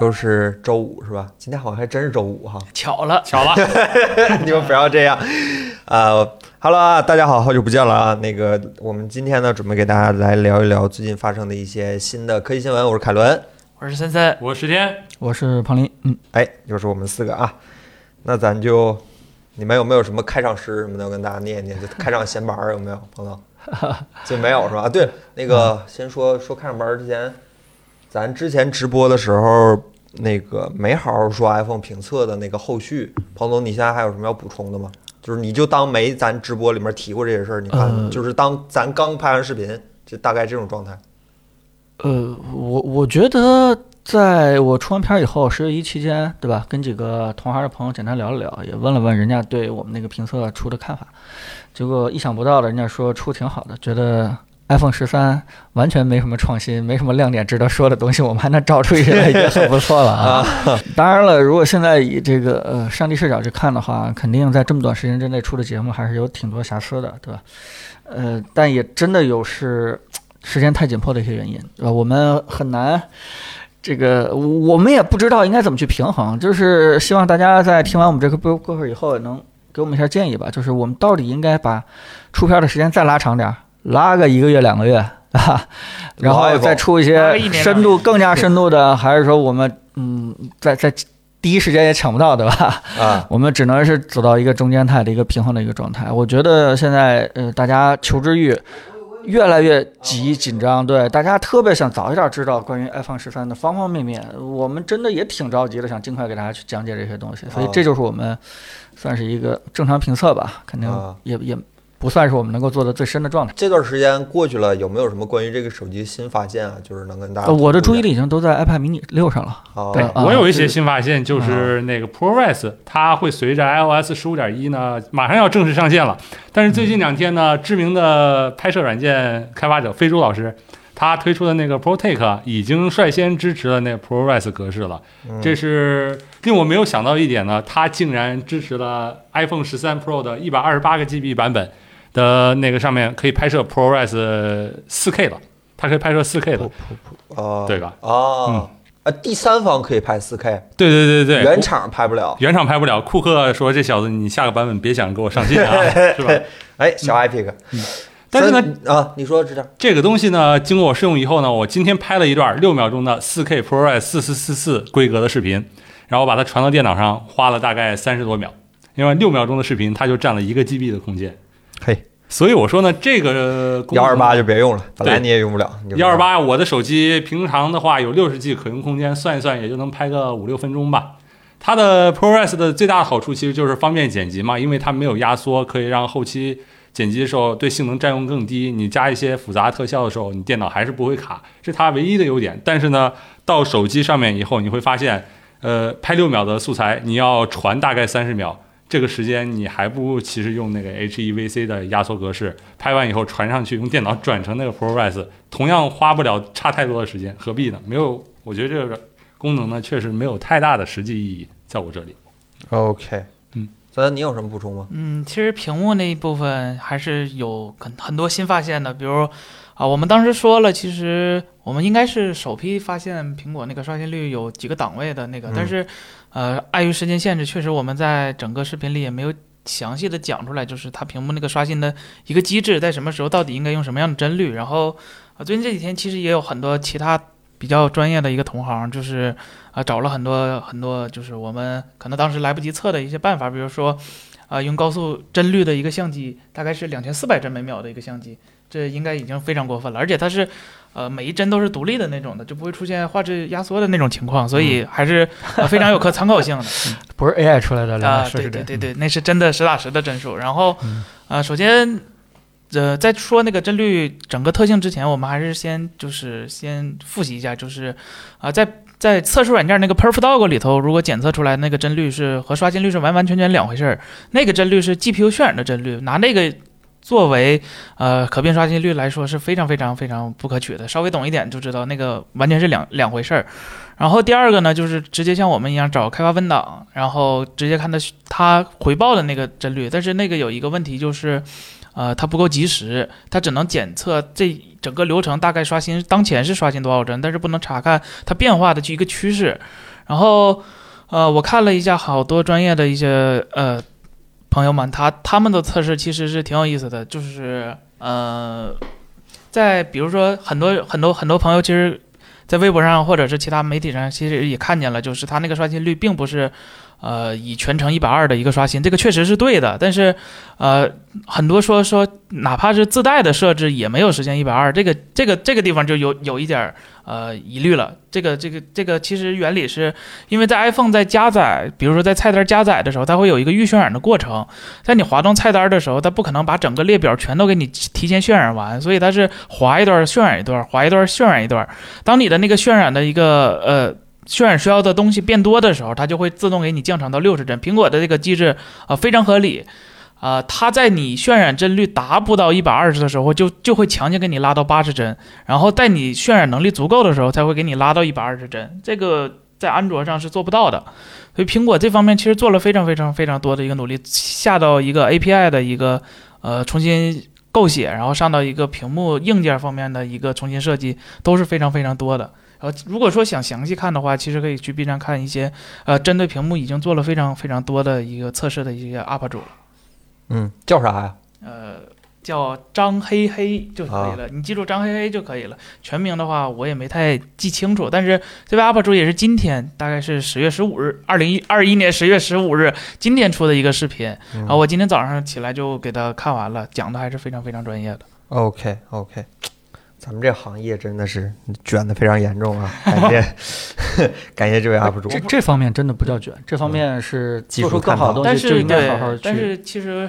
又是周五是吧？今天好像还真是周五哈，巧了，巧了，你们不要这样。呃哈喽啊，大家好，好久不见了啊。那个，我们今天呢，准备给大家来聊一聊最近发生的一些新的科技新闻。我是凯伦，我是森森，我是天，我是庞林。嗯，哎，又是我们四个啊。那咱就，你们有没有什么开场诗什么的，要跟大家念一念？就开场闲白儿有没有，朋友？就没有是吧？啊，对，那个先说说开场白儿之前，咱之前直播的时候，那个没好好说 iPhone 评测的那个后续。彭总，你现在还有什么要补充的吗？就是你就当没咱直播里面提过这些事儿，你看，呃就是当咱刚拍完视频，就大概这种状态。呃，我我觉得在我出完片儿以后，十月一期间，对吧？跟几个同行的朋友简单聊了聊，也问了问人家对我们那个评测出的看法。结果意想不到的，人家说出挺好的，觉得 iPhone 十三完全没什么创新，没什么亮点值得说的东西，我们还能找出一些来，也很不错了 啊。当然了，如果现在以这个呃上帝视角去看的话，肯定在这么短时间之内出的节目还是有挺多瑕疵的，对吧？呃，但也真的有是时间太紧迫的一些原因，对吧？我们很难。这个我们也不知道应该怎么去平衡，就是希望大家在听完我们这个播过会以后，能给我们一下建议吧。就是我们到底应该把出片的时间再拉长点儿，拉个一个月两个月 啊，然后再出一些深度更加深度的，还是说我们嗯，在在第一时间也抢不到，对吧？啊，我们只能是走到一个中间态的一个平衡的一个状态。我觉得现在呃，大家求知欲越来越急紧张，对大家特别想早一点知道关于 iPhone 十三的方方面面。我们真的也挺着急的，想尽快给大家去讲解这些东西。所以哦这就是我们算是一个正常评测吧，肯定啊也也不算是我们能够做的最深的状态。这段时间过去了，有没有什么关于这个手机新发现啊？就是能跟大家呃，我的注意力力已经都在 iPad mini 六上了。好，对啊我有一些新发现，就是那个 ProRes 它会随着 iOS 十五点一呢，马上要正式上线了。但是最近两天呢，知名的拍摄软件开发者飞猪老师，他推出的那个 ProTake 已经率先支持了那个 ProRes 格式了。嗯这是令我没有想到一点呢，它竟然支持了 iPhone 十三 Pro 的一百二十八个 GB 版本的那个上面可以拍摄 ProRes 四 K 了，它可以拍摄四 K 的，哦，对吧？哦，啊，第三方可以拍四 K，对对对对，原厂拍不了。原厂拍不了，库克说这小子你下个版本别想给我上镜啊，是吧？哎，小 iPic，但是呢，啊，你说这点这个东西呢，经过我试用以后呢，我今天拍了一段六秒钟的四 K ProRes 四四四四规格的视频，然后把它传到电脑上，花了大概三十多秒，因为六秒钟的视频它就占了一个 GB 的空间。嘿，所以我说呢，这个幺二八就别用了，本来对你也用不了。幺二八，我的手机平常的话有六十 G 可用空间，算一算也就能拍个五六分钟吧。它的 ProRes 的最大的好处其实就是方便剪辑嘛，因为它没有压缩，可以让后期剪辑的时候对性能占用更低。你加一些复杂特效的时候，你电脑还是不会卡，这是它唯一的优点。但是呢，到手机上面以后，你会发现，呃，拍六秒的素材你要传大概三十秒。这个时间你还不如其实用那个 HEVC 的压缩格式，拍完以后传上去，用电脑转成那个 ProRes，同样花不了差太多的时间，何必呢？没有，我觉得这个功能呢确实没有太大的实际意义，在我这里。OK，嗯，咱你有什么补充吗？嗯，其实屏幕那一部分还是有很很多新发现的，比如啊，我们当时说了，其实我们应该是首批发现苹果那个刷新率有几个档位的那个，嗯但是呃，碍于时间限制，确实我们在整个视频里也没有详细的讲出来，就是它屏幕那个刷新的一个机制，在什么时候到底应该用什么样的帧率。然后啊，最近这几天其实也有很多其他比较专业的一个同行，就是啊找了很多很多，就是我们可能当时来不及测的一些办法，比如说。啊，用高速帧率的一个相机，大概是两千四百帧每秒的一个相机，这应该已经非常过分了。而且它是，呃，每一帧都是独立的那种的，就不会出现画质压缩的那种情况，所以还是、呃、非常有可参考性的。不是 AI 出来的两啊。对对对对，那是真的实打实的帧数。然后嗯，呃，首先，呃，在说那个帧率整个特性之前，我们还是先就是先复习一下，就是啊、在在测试软件那个 PerfDog 里头，如果检测出来那个帧率是和刷新率是完完全全两回事儿，那个帧率是 GPU 渲染的帧率，拿那个。作为呃可变刷新率来说是非常非常非常不可取的，稍微懂一点就知道那个完全是两两回事儿。然后第二个呢，就是直接像我们一样找开发文档，然后直接看它它回报的那个帧率。但是那个有一个问题就是，呃，它不够及时，它只能检测这整个流程大概刷新当前是刷新多少帧，但是不能查看它变化的一个趋势。然后，呃，我看了一下好多专业的一些呃朋友们，他他们的测试其实是挺有意思的，就是呃，在比如说很多很多很多朋友其实。在微博上或者是其他媒体上，其实也看见了，就是他那个刷新率并不是，呃，以全程一百二的一个刷新，这个确实是对的。但是，呃，很多说说，哪怕是自带的设置也没有实现一百二，这个这个这个地方就有有一点儿。呃，疑虑了。这个这个这个，其实原理是因为在 iPhone 在加载，比如说在菜单加载的时候，它会有一个预渲染的过程。在你滑动菜单的时候，它不可能把整个列表全都给你提前渲染完，所以它是滑一段渲染一段，滑一段渲染一段。当你的那个渲染的一个呃渲染需要的东西变多的时候，它就会自动给你降成到六十帧。苹果的这个机制啊非常合理。啊，它在你渲染帧率达不到一百二十的时候，就就会强行给你拉到八十帧，然后在你渲染能力足够的时候，才会给你拉到一百二十帧。这个在安卓上是做不到的，所以苹果这方面其实做了非常非常非常多的一个努力，下到一个 API 的一个呃重新构写，然后上到一个屏幕硬件方面的一个重新设计，都是非常非常多的。呃，如果说想详细看的话，其实可以去 B 站看一些呃针对屏幕已经做了非常非常多的一个测试的一些 UP 主。嗯，叫啥呀？呃，叫张黑黑就可以了，你记住张黑黑就可以了。全名的话我也没太记清楚，但是这位 UP 主也是今天，大概是十月十五日，二零一二一年十月十五日今天出的一个视频。然后我今天早上起来就给他看完了，讲的还是非常非常专业的。OK OK，咱们这行业真的是卷的非常严重啊！感谢 感谢这位 UP 主。这这方面真的不叫卷，这方面是技术更好的东西，就应该好好去。但是其实。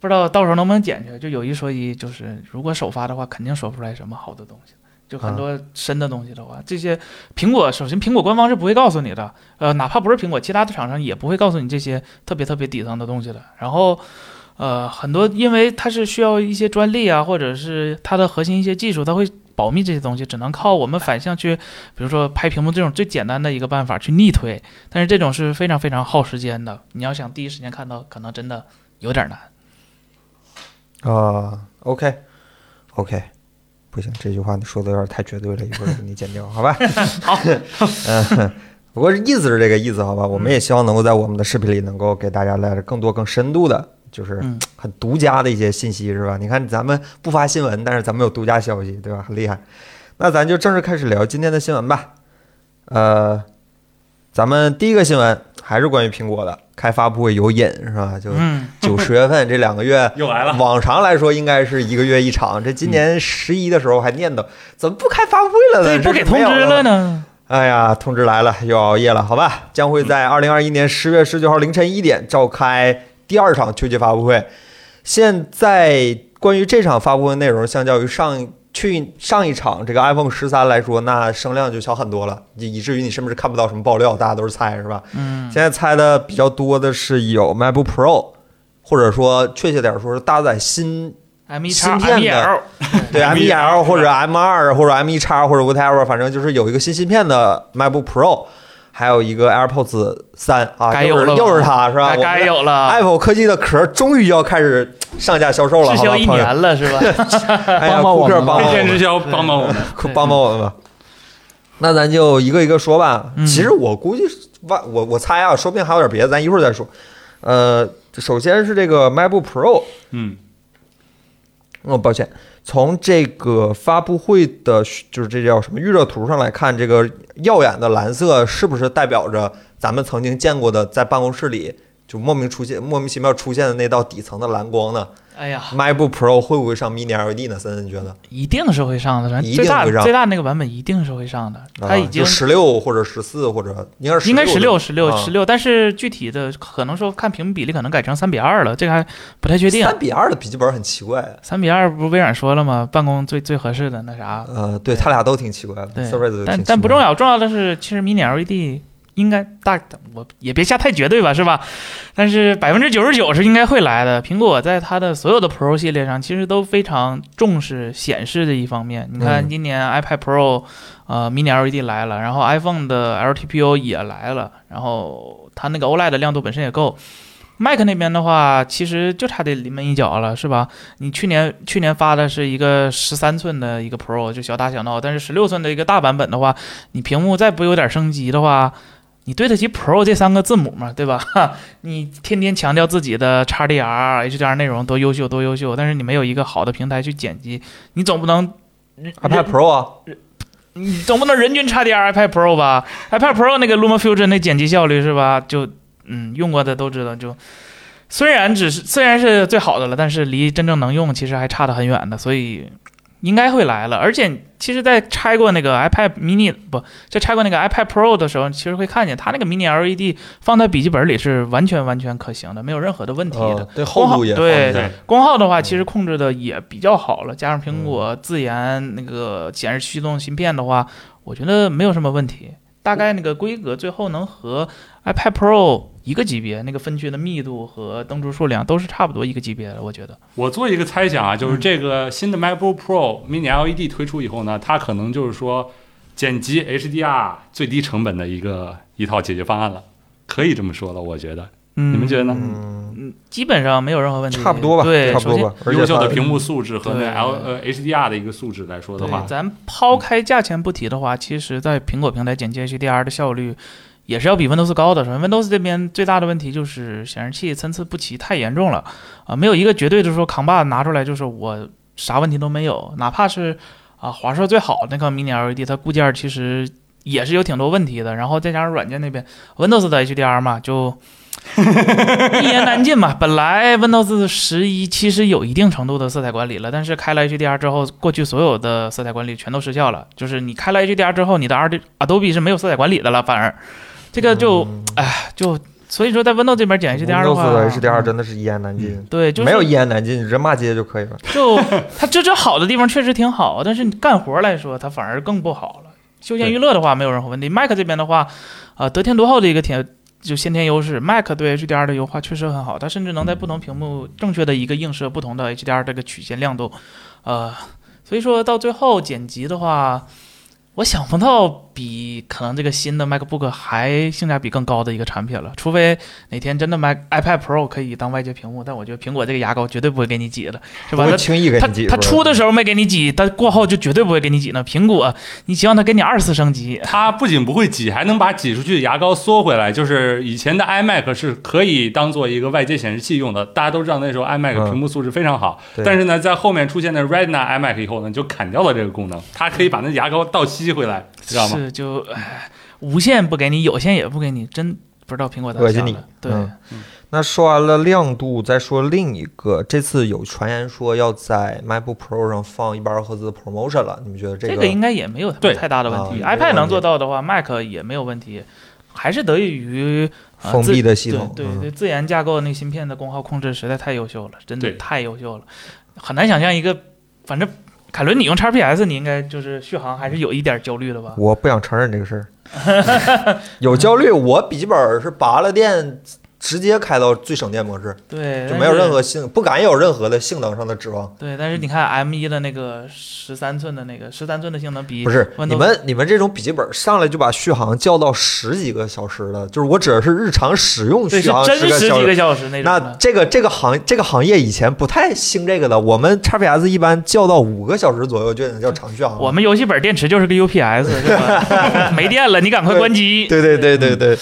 不知道到时候能不能剪去？就有一说一，就是如果首发的话，肯定说不出来什么好的东西。就很多深的东西的话，这些苹果首先苹果官方是不会告诉你的，呃，哪怕不是苹果，其他的厂商也不会告诉你这些特别特别底层的东西的。然后，呃，很多因为它是需要一些专利啊，或者是它的核心一些技术，它会保密这些东西，只能靠我们反向去，比如说拍屏幕这种最简单的一个办法去逆推。但是这种是非常非常耗时间的，你要想第一时间看到，可能真的有点难。啊，OK，OK，不行，这句话你说的有点太绝对了，一会儿给你剪掉，好吧？好，嗯，不过意思是这个意思，好吧？我们也希望能够在我们的视频里能够给大家带来更多、更深度的，就是很独家的一些信息，是吧？你看咱们不发新闻，但是咱们有独家消息，对吧？很厉害。那咱就正式开始聊今天的新闻吧。呃，咱们第一个新闻还是关于苹果的。开发布会有瘾是吧？就九十月份这两个月 又来了。往常来说应该是一个月一场，这今年十一的时候还念叨怎么不开发布会了呢？对，不给通知了呢？哎呀，通知来了，又熬夜了，好吧？将会在二零二一年十月十九号凌晨一点召开第二场秋季发布会。现在关于这场发布会内容，相较于上。去上一场这个 iPhone 十三来说，那声量就小很多了，以以至于你是不是看不到什么爆料？大家都是猜，是吧？嗯。现在猜的比较多的是有 MacBook Pro，或者说确切点说是搭载新芯片的，对 M1L 或者 M 二或者 M1X 或者 whatever，反正就是有一个新芯片的 MacBook Pro。还有一个 AirPods 三啊，又是又是它是吧？该有了。Apple 科技的壳终于要开始上架销售了，滞销一年了是吧？帮帮我们，推荐滞销，帮帮我们，帮帮我们吧。那咱就一个一个说吧。其实我估计，万我我猜啊，说不定还有点别的，咱一会儿再说。呃，首先是这个 MacBook Pro，嗯，哦，抱歉。从这个发布会的，就是这叫什么预热图上来看，这个耀眼的蓝色是不是代表着咱们曾经见过的在办公室里就莫名出现、莫名其妙出现的那道底层的蓝光呢？哎呀，MacBook Pro 会不会上 Mini LED 呢？森森觉得一定是会上的，最大最大那个版本一定是会上的。它已经十六或者十四或者应该是应该十六十六十六，但是具体的可能说看屏幕比例可能改成三比二了，这个还不太确定。三比二的笔记本很奇怪，三比二不是微软说了吗？办公最最合适的那啥？呃，对他俩都挺奇怪的，对，但但不重要，重要的是其实 Mini LED。应该大，我也别下太绝对吧，是吧？但是百分之九十九是应该会来的。苹果在它的所有的 Pro 系列上，其实都非常重视显示的一方面。你看，今年 iPad Pro，呃，Mini LED 来了，然后 iPhone 的 LTPO 也来了，然后它那个 OLED 的亮度本身也够。Mac 那边的话，其实就差这临门一脚了，是吧？你去年去年发的是一个十三寸的一个 Pro，就小打小闹，但是十六寸的一个大版本的话，你屏幕再不有点升级的话，你对得起 Pro 这三个字母吗？对吧？你天天强调自己的 XDR、HDR 内容多优秀多优秀，但是你没有一个好的平台去剪辑，你总不能 iPad Pro 啊，你总不能人均 XDR iPad Pro 吧？iPad Pro 那个 LumaFusion 那剪辑效率是吧？就嗯，用过的都知道，就虽然只是虽然是最好的了，但是离真正能用其实还差得很远的，所以应该会来了。而且其实，在拆过那个 iPad mini 不，在拆过那个 iPad Pro 的时候，其实会看见它那个 mini LED 放在笔记本里是完全完全可行的，没有任何的问题的呃。对厚度也对功耗的话，其实控制的也比较好了，加上苹果自研那个显示驱动芯片的话，我觉得没有什么问题。大概那个规格最后能和 iPad Pro 一个级别，那个分区的密度和灯珠数量都是差不多一个级别的，我觉得。我做一个猜想啊，就是嗯这个新的 MacBook Pro Mini LED 推出以后呢，它可能就是说剪辑 HDR 最低成本的一个一套解决方案了，可以这么说了，我觉得。嗯，你们觉得呢？嗯，基本上没有任何问题，差不多吧，对，首先差不多吧。而且它优秀的屏幕素质和那 L 呃 HDR 的一个素质来说的话，，咱抛开价钱不提的话，其实在苹果平台剪辑 HDR 的效率也是要比 Windows 高的。首先，Windows 这边最大的问题就是显示器参差不齐太严重了啊，没有一个绝对的说扛把子拿出来就是我啥问题都没有，哪怕是啊华硕最好的那个 Mini LED，它固件其实也是有挺多问题的。然后再加上软件那边 Windows 的 HDR 嘛，就。一言难尽嘛。本来 Windows 十一其实有一定程度的色彩管理了，但是开了 HDR 之后，过去所有的色彩管理全都失效了。就是你开了 HDR 之后，你的 R Adobe 是没有色彩管理的了，反而这个就嗯哎就所以说在 Windows 这边剪 HDR 的 Windows，的 HDR 真的是一言难尽，对，就是没有一言难尽，人骂街就可以了。就它这这好的地方确实挺好，但是你干活来说，它反而更不好了。休闲娱乐的话没有任何问题，Mac 这边的话，呃，得天独厚的一个天就先天优势，Mac 对 HDR 的优化确实很好，它甚至能在不同屏幕正确的一个映射不同的 HDR 这个曲线亮度，呃，所以说到最后剪辑的话，我想不到比可能这个新的 MacBook 还性价比更高的一个产品了，除非哪天真的 Mac iPad Pro 可以当外接屏幕，但我觉得苹果这个牙膏绝对不会给你挤的，是吧？它轻易给它你挤出来。它出的时候没给你挤，但过后就绝对不会给你挤呢。苹果，你希望它给你二次升级，它不仅不会挤，还能把挤出去的牙膏缩回来。就是以前的 iMac 是可以当做一个外接显示器用的，大家都知道那时候 iMac 嗯屏幕素质非常好。对但是呢，在后面出现的 Retina iMac 以后呢，就砍掉了这个功能，它可以把那牙膏倒吸回来，知道吗？是就唉，无线不给你，有线也不给你，真不知道苹果咋恶心你。对，嗯那说完了亮度，再说另一个，这次有传言说要在 MacBook Pro 上放一百二赫兹的 Promotion 了，你们觉得这个这个应该也没有对太大的问题。啊 iPad 能做到的话，Mac 也没有问题，还是得益于、呃、封闭的系统？对对，自研架构那芯片的功耗控制实在太优秀了，真的太优秀了，很难想象一个，反正凯伦你用 XPS，你应该就是续航还是有一点焦虑的吧？我不想承认这个事儿，有焦虑。我笔记本是拔了电，直接开到最省电模式，对，就没有任何性，不敢有任何的性能上的指望。对，但是你看 M 一的那个十三寸的那个十三寸的性能比不是你们你们这种笔记本上来就把续航叫到十几个小时的，就是我指的是日常使用续航真十几个小时。那种那。这个这个行这个行业以前不太兴这个的，我们 XPS 一般叫到五个小时左右就能叫长续航。我们游戏本电池就是个 UPS，是吧？没电了，你赶快关机。对对对对对，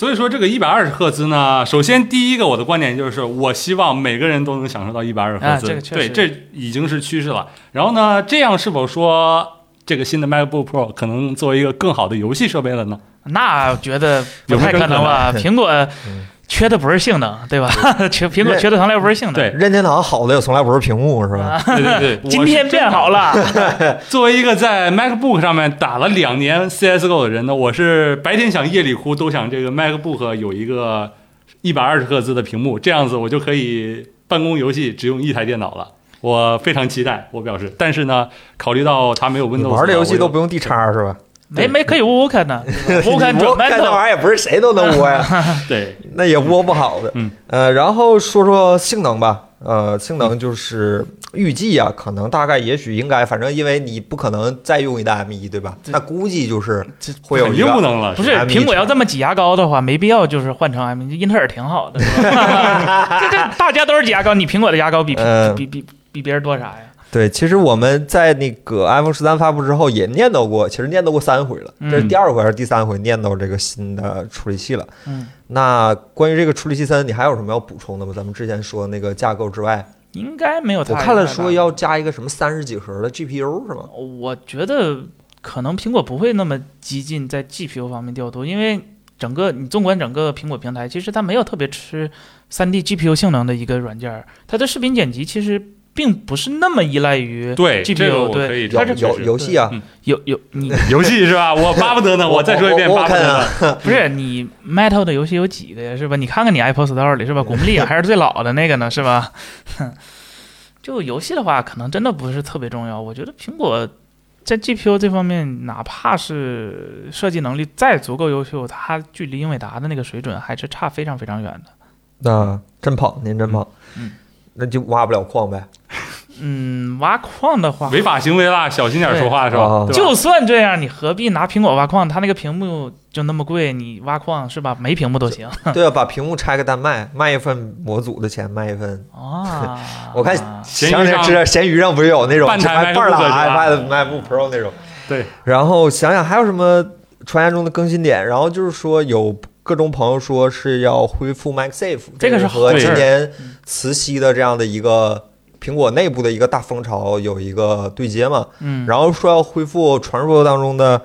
所以说这个一百二十赫兹呢，首先第一个我的观点就是，我希望每个人都能享受到一百二十赫兹，啊这个对，这已经是趋势了。然后呢，这样是否说这个新的 MacBook Pro 可能作为一个更好的游戏设备了呢？那觉得不太可能吧？苹果嗯缺的不是性能，对吧？缺苹果缺的从来不是性能。对任天堂好的也从来不是屏幕，是吧？啊，对对对，今天变好了。作为一个在 MacBook 上面打了两年 CS:GO 的人呢，我是白天想夜里哭，都想这个 MacBook 有一个一百二十赫兹的屏幕，这样子我就可以办公游戏只用一台电脑了。我非常期待，我表示。但是呢，考虑到它没有 Windows，玩的游戏都不用。用 D 叉是吧？没没可以窝窝看呢，窝看那。玩意儿也不是谁都能窝呀，对，那也窝不好的。嗯，呃，然后说说性能吧。呃，性能就是预计啊，可能大概也许应该，反正因为你不可能再用一代 M 1对吧？那估计就是这会有一个不能了，不是苹果要这么挤牙膏的话，没必要就是换成 M，英特尔挺好的，这这大家都是挤牙膏，你苹果的牙膏比呃比比比比别人多啥呀？对，其实我们在那个 iPhone 十三发布之后也念叨过，其实念叨过三回了，这是嗯第二回还是第三回念叨这个新的处理器了。嗯，那关于这个处理器三，你还有什么要补充的吗？咱们之前说那个架构之外，应该没有太。我看了说要加一个什么三十几核的 GPU 是吗？我觉得可能苹果不会那么激进在 GPU 方面调度，因为整个你纵观整个苹果平台，其实它没有特别吃三 D GPU 性能的一个软件儿，它的视频剪辑其实并不是那么依赖于对 GPU 这个我对可以有有这个确实游戏啊，有有你 游戏是吧？我巴不得呢，我再说一遍，巴不得呢。不是你 Metal 的游戏有几个呀？是吧？你看看你 Apple Store 里是吧？古墓丽影还是最老的那个呢，是吧？就游戏的话，可能真的不是特别重要。我觉得苹果在 GPU 这方面，哪怕是设计能力再足够优秀，它距离英伟达的那个水准还是差非常非常远的。那真胖，您真胖，嗯那就挖不了矿呗。嗯，挖矿的话，违法行为啦，小心点说话是吧？哦就算这样，你何必拿苹果挖矿？它那个屏幕就那么贵，你挖矿是吧？没屏幕都行 对啊，把屏幕拆个单卖，卖一份模组的钱，卖一份。啊。我看闲鱼上不是有那种半台还半拉 iPad、MacBook Pro 那种。对。然后想想还有什么传言中的更新点，然后就是说有各种朋友说是要恢复 MagSafe，这个是和今年磁吸的这样的一个苹果内部的一个大风潮有一个对接嘛。嗯，然后说要恢复传说当中的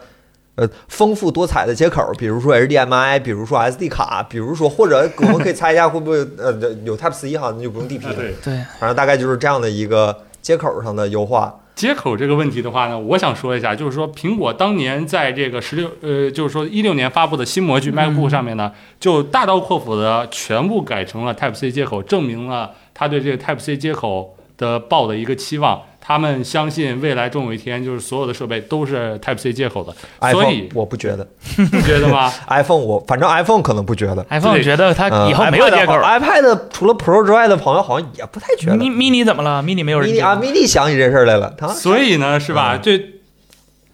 呃丰富多彩的接口，比如说 HDMI，比如说 SD 卡，比如说或者我们可以猜一下会不会 呃有 Type C 哈，那就不用 DP 了。对对，反正大概就是这样的一个接口上的优化。接口这个问题的话呢，我想说一下，就是说苹果当年在这个十六呃，就是说一六年发布的新模具 MacBook 上面呢，就大刀阔斧的全部改成了 Type C 接口，证明了他对这个 Type C 接口的抱的一个期望。他们相信未来终有一天，就是所有的设备都是 Type C 接口的，所 iPhone 以我不觉得不觉得吗？iPhone 我反正 iPhone 可能不觉得。iPhone 对觉得它嗯以后没有接口。iPad 除了 Pro 之外的朋友好像也不太觉得。mini mini 怎么了？mini 没有人啊，mini 想起这事儿来了，他所以呢，是吧？嗯，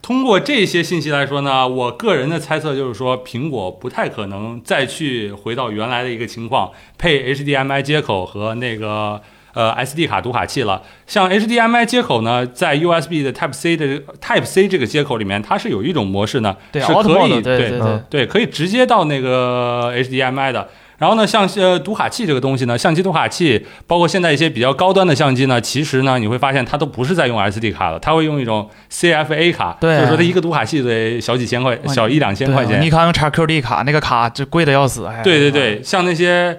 通过这些信息来说呢，我个人的猜测就是说，苹果不太可能再去回到原来的一个情况，配 HDMI 接口和那个。呃，SD 卡读卡器了。像 HDMI 接口呢，在 USB 的 Type C 的 Type C 这个接口里面，它是有一种模式呢，是可以对对嗯对，可以直接到那个 HDMI 的。然后呢，像呃读卡器这个东西呢，相机读卡器，包括现在一些比较高端的相机呢，其实呢，你会发现它都不是在用 SD 卡了，它会用一种 CFA 卡，对就是说它一个读卡器得小几千块，小一两千块钱尼。康用 XQD 卡，那个卡就贵的要死。哎，对对对，像那些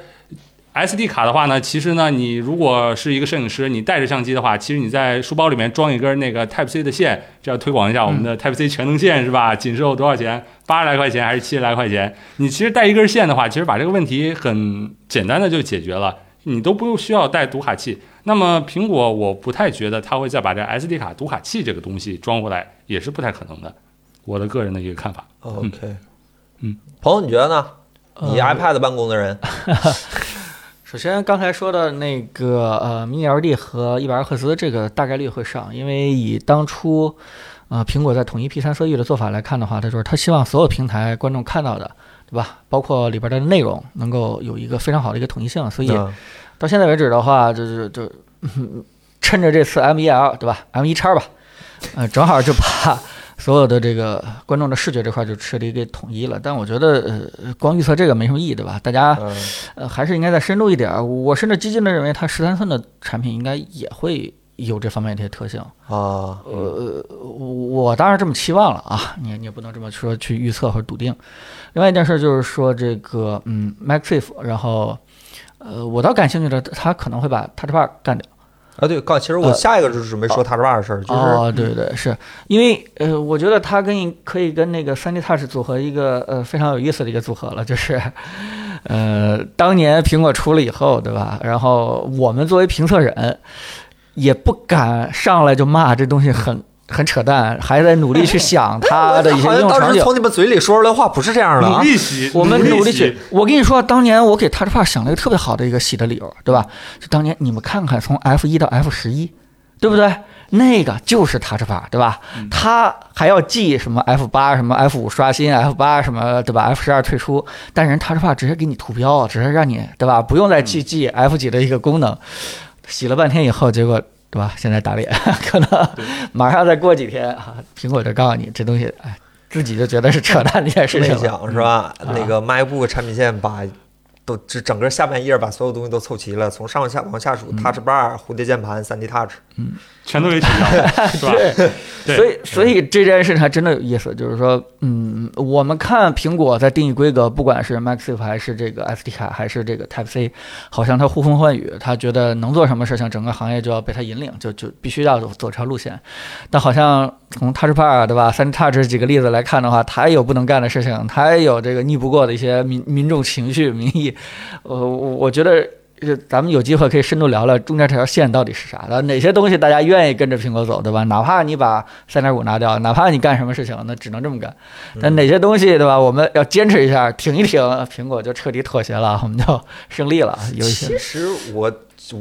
SD 卡的话呢，其实呢，你如果是一个摄影师，你带着相机的话，其实你在书包里面装一根那个 Type C 的线，这要推广一下我们的 Type C 全能线是吧？仅售多少钱？八十来块钱还是七十来块钱？你其实带一根线的话，其实把这个问题很简单的就解决了，你都不用需要带读卡器。那么苹果我不太觉得它会再把这 SD 卡读卡器这个东西装回来，也是不太可能的。我的个人的一个看法。OK，嗯，朋友你觉得呢？你呃 iPad 办公的人，首先，刚才说的那个呃，Mini LED 和一百二赫兹这个大概率会上，因为以当初呃苹果在统一 P 三色域的做法来看的话，它就是它希望所有平台观众看到的，对吧？包括里边的内容能够有一个非常好的一个统一性，所以嗯到现在为止的话，就就就、嗯趁着这次 M E L 对吧？M E 叉吧，呃，正好就把所有的这个观众的视觉这块就彻底给统一了。但我觉得呃，光预测这个没什么意义，对吧？大家嗯呃还是应该再深入一点儿。我甚至激进的认为，它十三寸的产品应该也会有这方面的一些特性。啊，呃，我当然这么期望了啊，你你也不能这么说去预测或者笃定。另外一件事就是说这个嗯，MagSafe，然后呃，我倒感兴趣的，它可能会把 Touch Bar 干掉。啊对，刚其实我呃下一个就是准备说 Touch Bar 的事儿，就是哦，对对是因为呃，我觉得它跟可以跟那个 3D Touch 组合一个呃非常有意思的一个组合了，就是呃，当年苹果出了以后，对吧？然后我们作为评测人，也不敢上来就骂这东西很很扯淡，还在努力去想 它的一些好像当应用场景。时从你们嘴里说出来的话不是这样的努啊。力洗，我们努力洗去。我跟你说，当年我给 TouchPad 想了一个特别好的一个洗的理由，对吧？就当年你们看看，从 F 一到 F 十一，对不对？那个就是 TouchPad，对吧？它还要记什么 F 八、什么 F 五刷新、F 八什么，对吧？F 十二退出，但人 TouchPad 直接给你图标，直接让你，对吧？不用再去记 F 几的一个功能。洗了半天以后，结果对吧？现在打脸，可能马上再过几天啊，苹果就告诉你这东西，哎，自己就觉得是扯淡的一件事情了。讲是吧？嗯那个 MacBook 产品线把都这整个下半页把所有东西都凑齐了，从上下往下数，Touch Bar、蝴蝶键盘、3D Touch，全都给取消了，是吧？对，所以所以这件事还真的有意思，就是说，嗯，我们看苹果在定义规格，不管是 MaxSafe 还是这个 SD 卡，还是这个 Type C，好像它呼风唤雨，他觉得能做什么事情，整个行业就要被他引领，就就必须要走走这条路线。但好像从 Touch Bar 对吧，3D Touch 这几个例子来看的话，它也有不能干的事情，它也有这个逆不过的一些民民众情绪民意。呃，我我觉得。就咱们有机会可以深度聊聊中间这条线到底是啥的，哪些东西大家愿意跟着苹果走，对吧？哪怕你把三点五拿掉，哪怕你干什么事情，那只能这么干。但哪些东西，对吧？我们要坚持一下，挺一挺，苹果就彻底妥协了，我们就胜利了。有一些其实我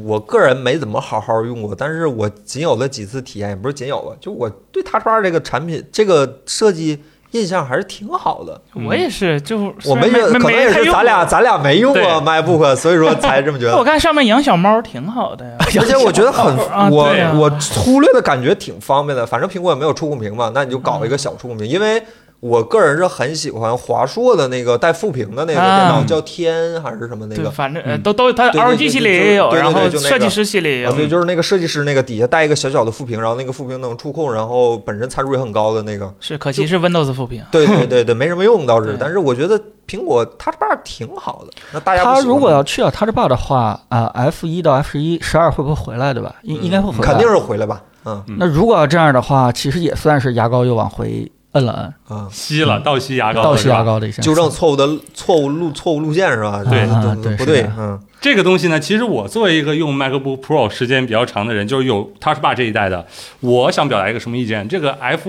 我个人没怎么好好用过，但是我仅有的几次体验，也不是仅有吧，就我对 Touch Bar 这个产品这个设计印象还是挺好的。我也是，就嗯我没没觉得，可能也是咱俩咱俩没用过 MacBook，所以说才这么觉得。我看上面养小猫挺好的呀。而且我觉得很啊，我我粗略的感觉挺方便的。反正苹果也没有触控屏嘛，那你就搞一个小触控屏，因为。我个人是很喜欢华硕的那个带副屏的那个电脑，啊叫天还是什么那对，个？反正呃都都，它 LG 系列也有，然后就那个设计师系列也啊，有。对，就是那个设计师那个底下带一个小小的副屏，然后那个副屏能触控，然后本身参数也很高的那个。是，可惜是 Windows 副屏。对对 对对，没什么用倒是，但是我觉得苹果 Touch Bar 挺好的。那大家不它如果要去掉 Touch Bar 的话，啊、f 一到 F 十一十二会不会回来，对吧？应应该会回来。肯定是回来吧？嗯那如果要这样的话，其实也算是牙膏又往回摁了摁，啊，吸了倒吸牙膏，倒吸牙。膏的一下纠正错误的错误路错误路线是吧？对啊对不对，嗯这个东西呢，其实我作为一个用 MacBook Pro 时间比较长的人，就是有 Touch Bar 这一代的，我想表达一个什么意见？这个 F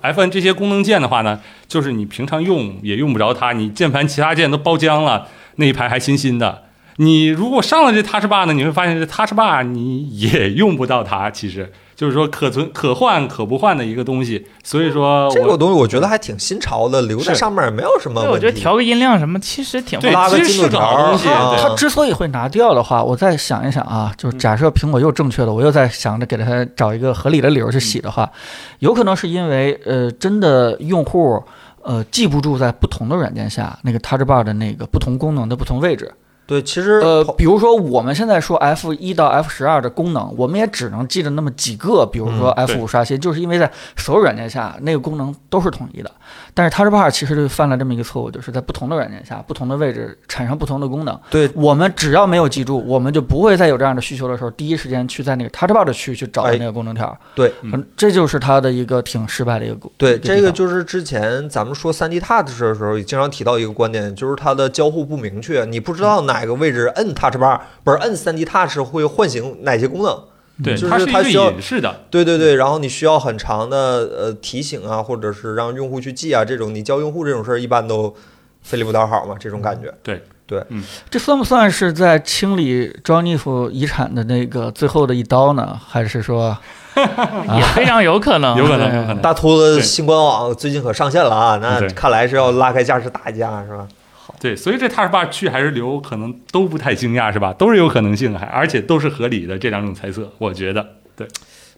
Fn 这些功能键的话呢，就是你平常用也用不着它，你键盘其他键都包浆了，那一排还新新的。你如果上了这 Touch Bar 呢，你会发现这 Touch Bar 你也用不到它，其实就是说可存可换可不换的一个东西。所以说这个东西我觉得还挺新潮的，留在上面也没有什么对，问题。我觉得调个音量什么，其实挺对拉个进度条它之所以会拿掉的话，我再想一想啊，就是假设苹果又正确的，我又在想着给它找一个合理的理由去洗的话，有可能是因为呃，真的用户呃记不住在不同的软件下那个 Touch Bar 的那个不同功能的不同位置。对，其实呃，比如说我们现在说 F 一到 F 十二的功能，我们也只能记得那么几个，比如说嗯 F 五刷新，就是因为在所有软件下那个功能都是统一的。但是 Touch Bar 其实就犯了这么一个错误，就是在不同的软件下、不同的位置产生不同的功能。对我们只要没有记住，我们就不会再有这样的需求的时候，第一时间去在那个 Touch Bar 的区去找哎那个功能条。对嗯，这就是它的一个挺失败的一个。对，这个就是之前咱们说 3D Touch 的时候，也经常提到一个观点，就是它的交互不明确，你不知道哪个位置摁 Touch Bar，不是摁 3D Touch 会唤醒哪些功能。对，就是它需要隐式的，对对对，然后你需要很长的呃提醒啊，或者是让用户去记啊，这种你教用户这种事儿一般都费力不讨好嘛，这种感觉对，对。这算不算是在清理 Johnny 遗产的那个最后的一刀呢？还是说，也非常有可能，有可能，有可能。大秃子对新官网最近可上线了啊，那看来是要拉开架势打一架是吧？对，所以这他是爸去还是留，可能都不太惊讶，是吧？都是有可能性，还而且都是合理的这两种猜测，我觉得对。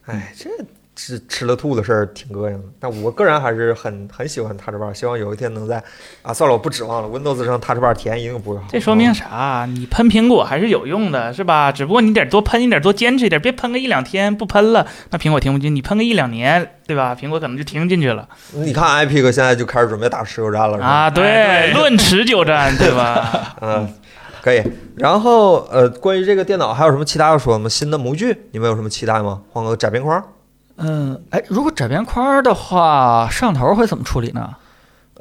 哎，这吃吃了吐的事儿挺膈应的，但我个人还是很很喜欢 Touch Bar，希望有一天能在啊，算了，我不指望了，Windows 上 Touch Bar 体验一定不会好。这说明啥？你喷苹果还是有用的，是吧？只不过你得多喷一点，多坚持一点，别喷个一两天不喷了，那苹果听不进；你喷个一两年，对吧？苹果可能就听进去了你看 i p i c 现在就开始准备打持久战了，是吧？啊。对，哎对论持久战，对吧？嗯，可以。然后呃，关于这个电脑还有什么其他要说的吗？新的模具你们有什么期待吗？换个窄边框？嗯，哎，如果窄边框的话，摄像头会怎么处理呢？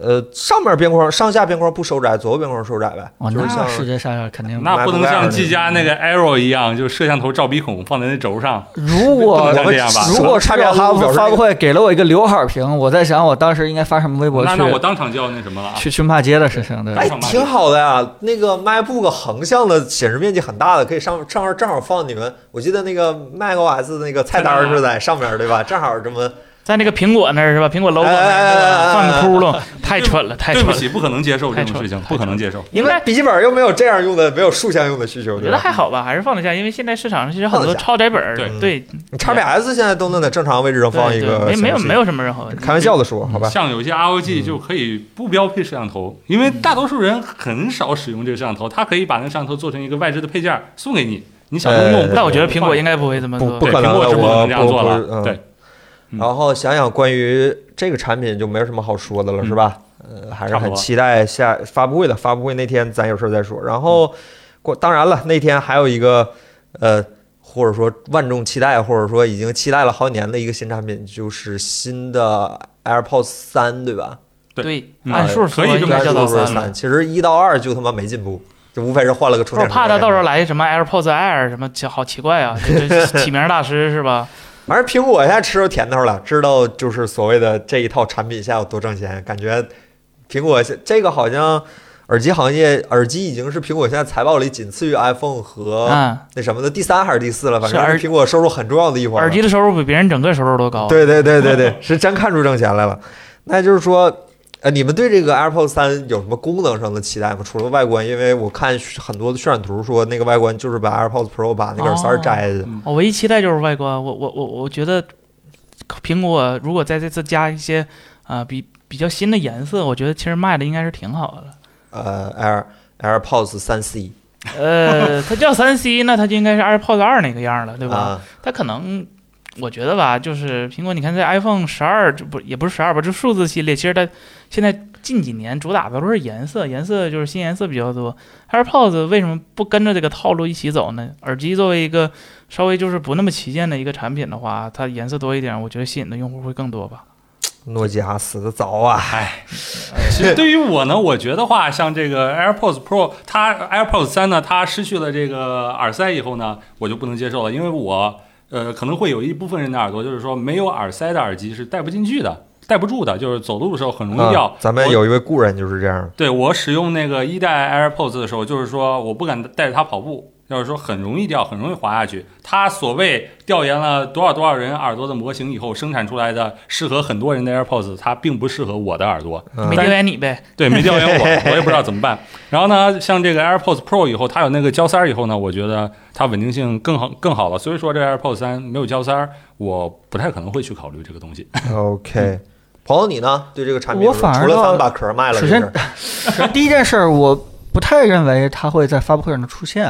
呃，上面边框、上下边框不收窄，左右边框收窄呗，哦，就是像那世界下肯定。那不能像技嘉那个 Arrow 一样，就摄像头照鼻孔放在那轴上。如果这样吧如果差点发布表发布会给了我一个刘海屏，我在想我当时应该发什么微博那去那我当场就要那什么了啊。去去骂街的事情，对哎挺好的呀。那个 MacBook 横向的显示面积很大的，可以上上面正好放你们。我记得那个 macOS 的那个菜单儿是在上面对吧？正好这么在那个苹果那儿是吧？苹果 logo 放哎个窟窿，太蠢了，太蠢了。对不起，不可能接受这种事情，不可能接受。因为笔记本又没有这样用的，没有竖向用的需求，我觉得？还好吧，还是放得下，因为现在市场上其实很多超窄本儿，对对，你 XPS 现在都能在正常位置上放一个，没没有没有什么任何问题。开玩笑的说，好吧？像有些 ROG 就可以不标配摄像头，因为大多数人很少使用这个摄像头，他可以把那个摄像头做成一个外置的配件送给你，你想用用。呃但我觉得苹果应该不会这么做。对不可能苹果是不可能这样做了。嗯对，嗯然后想想关于这个产品就没有什么好说的了，嗯是吧？呃，还是很期待下发布会的。发布会那天咱有事儿再说。然后，过当然了，那天还有一个呃，或者说万众期待，或者说已经期待了好几年的一个新产品，就是新的 AirPods 三，对吧？对，嗯按数说可以这么应该叫到三。其实一到二就他妈没进步，就无非是换了个充我电我。怕他到时候来什么 AirPods Air 什么，好奇怪啊！这这起名大师是吧？反正苹果现在吃着甜头了，知道就是所谓的这一套产品下有多挣钱，感觉苹果现这个好像耳机行业，耳机已经是苹果现在财报里仅次于 iPhone 和嗯，那什么的第三还是第四了，反正是苹果收入很重要的一环。耳机的收入比别人整个收入都高。对对对对对，是真看出挣钱来了。那就是说，呃，你们对这个 AirPods 三有什么功能上的期待吗？除了外观，因为我看很多的渲染图说那个外观就是把 AirPods Pro 把那个耳塞摘的。我唯一期待就是外观，我我我我觉得苹果如果在这次加一些啊、比比较新的颜色，我觉得其实卖的应该是挺好的了。呃，Air AirPods 三 C 呃，它叫三 C，那它就应该是 AirPods 二那个样了，对吧？啊，它可能，我觉得吧，就是苹果，你看这 iPhone 十二，这不也不是十二吧，这数字系列，其实它现在近几年主打的都是颜色，颜色就是新颜色比较多。AirPods 为什么不跟着这个套路一起走呢？耳机作为一个稍微就是不那么旗舰的一个产品的话，它颜色多一点，我觉得吸引的用户会更多吧。诺基亚死的早啊！唉，其实对于我呢，我觉得话，像这个 AirPods Pro，它 AirPods 三呢，它失去了这个耳塞以后呢，我就不能接受了，因为我呃可能会有一部分人的耳朵就是说没有耳塞的耳机是戴不进去的，戴不住的，就是走路的时候很容易掉。啊咱们有一位故人就是这样，对我使用那个一代 AirPods 的时候，就是说我不敢带着它跑步，就是说很容易掉，很容易滑下去。它所谓调研了多少多少人耳朵的模型以后生产出来的适合很多人的 AirPods，它并不适合我的耳朵。嗯没调研你呗，对，没调研我，我也不知道怎么办。然后呢，像这个 AirPods Pro 以后，它有那个胶塞儿以后呢，我觉得它稳定性更好更好了。所以说这 AirPods 三没有胶塞儿，我不太可能会去考虑这个东西。OK，朋友你呢？对这个产品我反而除了咱们把壳卖了首先第一件事儿，我不太认为它会在发布会上出现，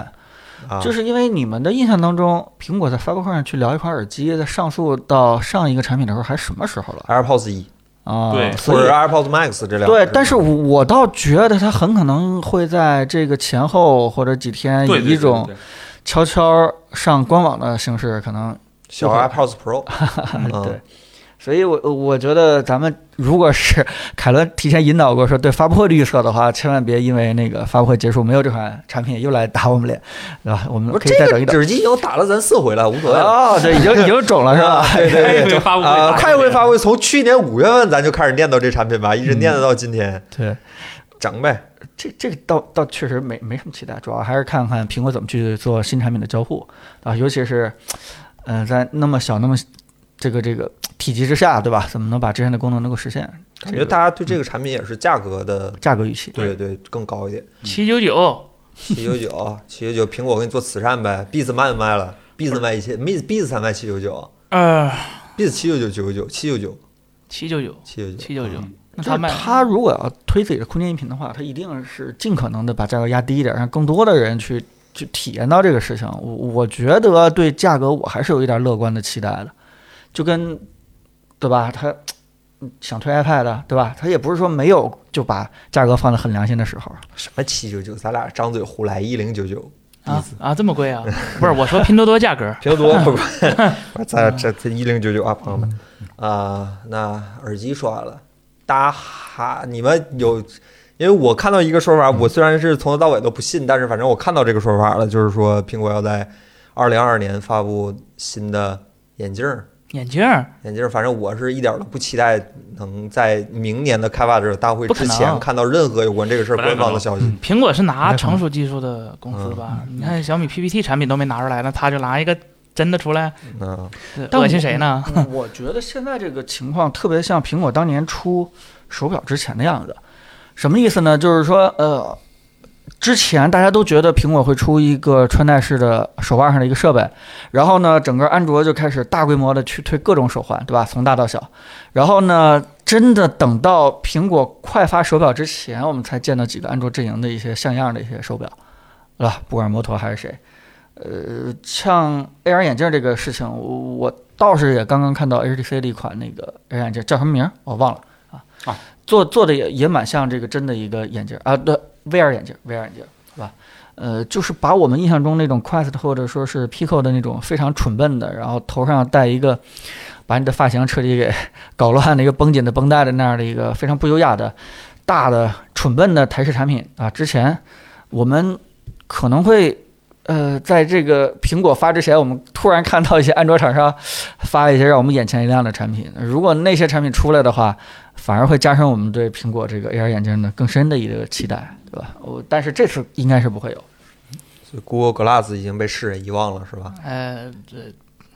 啊。就是因为你们的印象当中，苹果在发布会上去聊一款耳机，在上述到上一个产品的时候，还什么时候了？AirPods 一啊？对或者 AirPods Max 这两对，但是我我倒觉得它很可能会在这个前后或者几天以一种悄悄上官网的形式，可能小 AirPods Pro，嗯。对。所以我，我觉得咱们如果是 凯伦提前引导过说对发布会的预测的话，千万别因为那个发布会结束没有这款产品又来打我们脸，对吧？我们可以再等一等。已经打了咱四回了，无所谓啊。哦，对，已经已经肿了是吧？对对对发布会啊，打开一回发布会，从去年五月份咱就开始念叨这产品吧，一直念叨到今天，对，整呗。这这个倒倒确实没没什么期待，主要还是看看苹果怎么去做新产品的交互啊，尤其是，嗯、在那么小那么这个这个体积之下，对吧？怎么能把之前的功能能够实现？感觉大家对这个产品也是价格的，价格预期，对对更高一点。七九九，七九九，七九九，苹果给你做慈善呗。Beats 卖不卖了？Beats 卖一千，Beats Beats 才卖七九九呃，，Beats 七九九九九九七九九七九九，七九九。七九九嗯，那他卖他如果要推自己的空间音频的话，他一定是尽可能的把价格压低一点，让更多的人去去体验到这个事情。我我觉得对价格我还是有一点乐观的期待的，就跟对吧？他嗯想推 iPad 对吧？他也不是说没有就把价格放在很良心的时候。什么七九九？咱俩张嘴胡来一零九九。啊啊，这么贵啊？不是，我说拼多多价格，拼多多不贵，咱这这一零九九啊，朋友们啊、那耳机说完了，大家还你们有，因为我看到一个说法，我虽然是从头到尾都不信，但是反正我看到这个说法了，就是说苹果要在二零二二年发布新的眼镜儿。眼镜儿眼镜儿，反正我是一点儿都不期待能在明年的开发者大会之前看到任何有关这个事儿官方的消息。苹果是拿成熟技术的公司吧？嗯你看小米 PPT 产品都没拿出来，那他就拿一个真的出来，嗯，但恶心谁呢？嗯我觉得现在这个情况特别像苹果当年出手表之前的样子。什么意思呢？就是说，呃，之前大家都觉得苹果会出一个穿戴式的手腕上的一个设备，然后呢，整个安卓就开始大规模的去推各种手环，对吧？从大到小。然后呢，真的等到苹果快发手表之前，我们才见到几个安卓阵营的一些像样的一些手表，对吧？不管是摩托还是谁。呃，像 AR 眼镜这个事情，我我倒是也刚刚看到 HTC 的一款那个 AR 眼镜，叫什么名儿我忘了啊啊，做做的也也蛮像这个真的一个眼镜啊，对，VR 眼镜，VR 眼镜，是吧？呃，就是把我们印象中那种 Quest 或者说是 Pico 的那种非常蠢笨的，然后头上戴一个把你的发型彻底给 搞乱的一个绷紧的绷带的那样的一个非常不优雅的大的蠢笨的台式产品啊，之前我们可能会。呃，在这个苹果发之前，我们突然看到一些安卓厂商发一些让我们眼前一亮的产品。如果那些产品出来的话，反而会加深我们对苹果这个 AR 眼镜的更深的一个期待，对吧？我但是这次应该是不会有。所以 Google Glass 已经被世人遗忘了，是吧？呃，这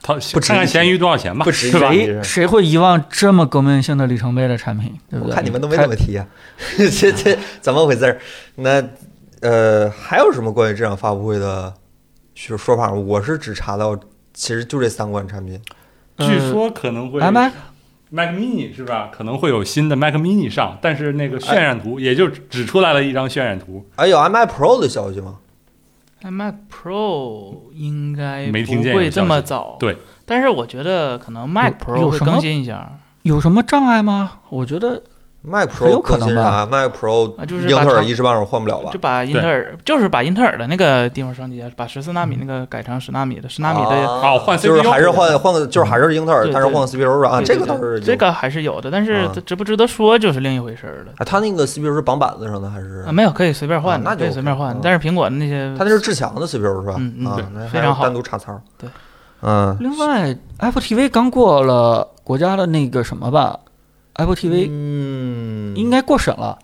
他看看闲鱼多少钱吧不，值吧？谁谁会遗忘这么革命性的里程碑的产品？对不对？我看你们都没怎么提啊，这这怎么回事儿？那呃，还有什么关于这场发布会的说说法吗？我是只查到，其实就这三款产品。据说可能会 iMac Mac Mini 是吧？可能会有新的 Mac Mini 上，但是那个渲染图也就只出来了一张渲染图，哎，有 iMac Pro 的消息吗？iMac Pro 应该没听不会这见有消息么早，对。但是我觉得可能 Mac Pro 会有什么更新一下，有什么障碍吗？我觉得 Mac Pro 可能吧？Mac Pro 啊就是英特尔一时半会儿换不了吧就？把英特尔就是把英特尔的那个地方升级，把十四纳米那个改成十纳米的，十纳米的。啊哦换就是 CPU 还是换换个，就是还是英特尔，但是换个 CPU 是吧？啊，这个倒是这。个还是有的，但是值不值得说就是另一回事儿了。啊，它那个 CPU 是绑板子上的还是啊，？没有可以随便换那就可以随便换嗯。但是苹果的那些，它那是至强的 CPU 是吧？嗯嗯非常好单独插槽。对，嗯另外 Apple TV 刚过了国家的那个什么吧，Apple TV 嗯，应该过审了。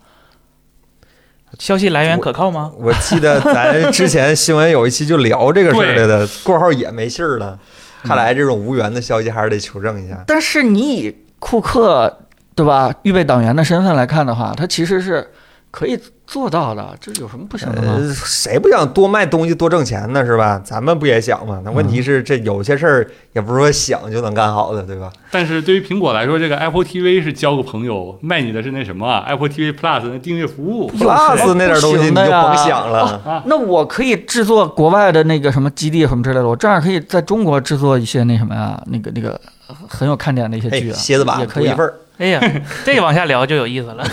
消息来源可靠吗？我记得咱之前新闻有一期就聊这个事儿来的，过后也没信儿了。看来这种无缘的消息还是得求证一下。但是你以库克对吧预备党员的身份来看的话，他其实是可以做到的，这有什么不行的吗？呃，谁不想多卖东西多挣钱呢？是吧？咱们不也想吗？那问题是，这有些事儿也不是说想就能干好的，对吧？但是对于苹果来说，这个 Apple TV 是交个朋友，卖你的是那什么啊？Apple TV Plus 那订阅服务。Plus 那点东西你就甭想了。那我可以制作国外的那个什么基地什么之类的，我这样可以在中国制作一些那什么呀，那个那个很有看点的一些剧哎，啊，蝎子吧，也可以、啊一份。儿。哎呀，这个往下聊就有意思了。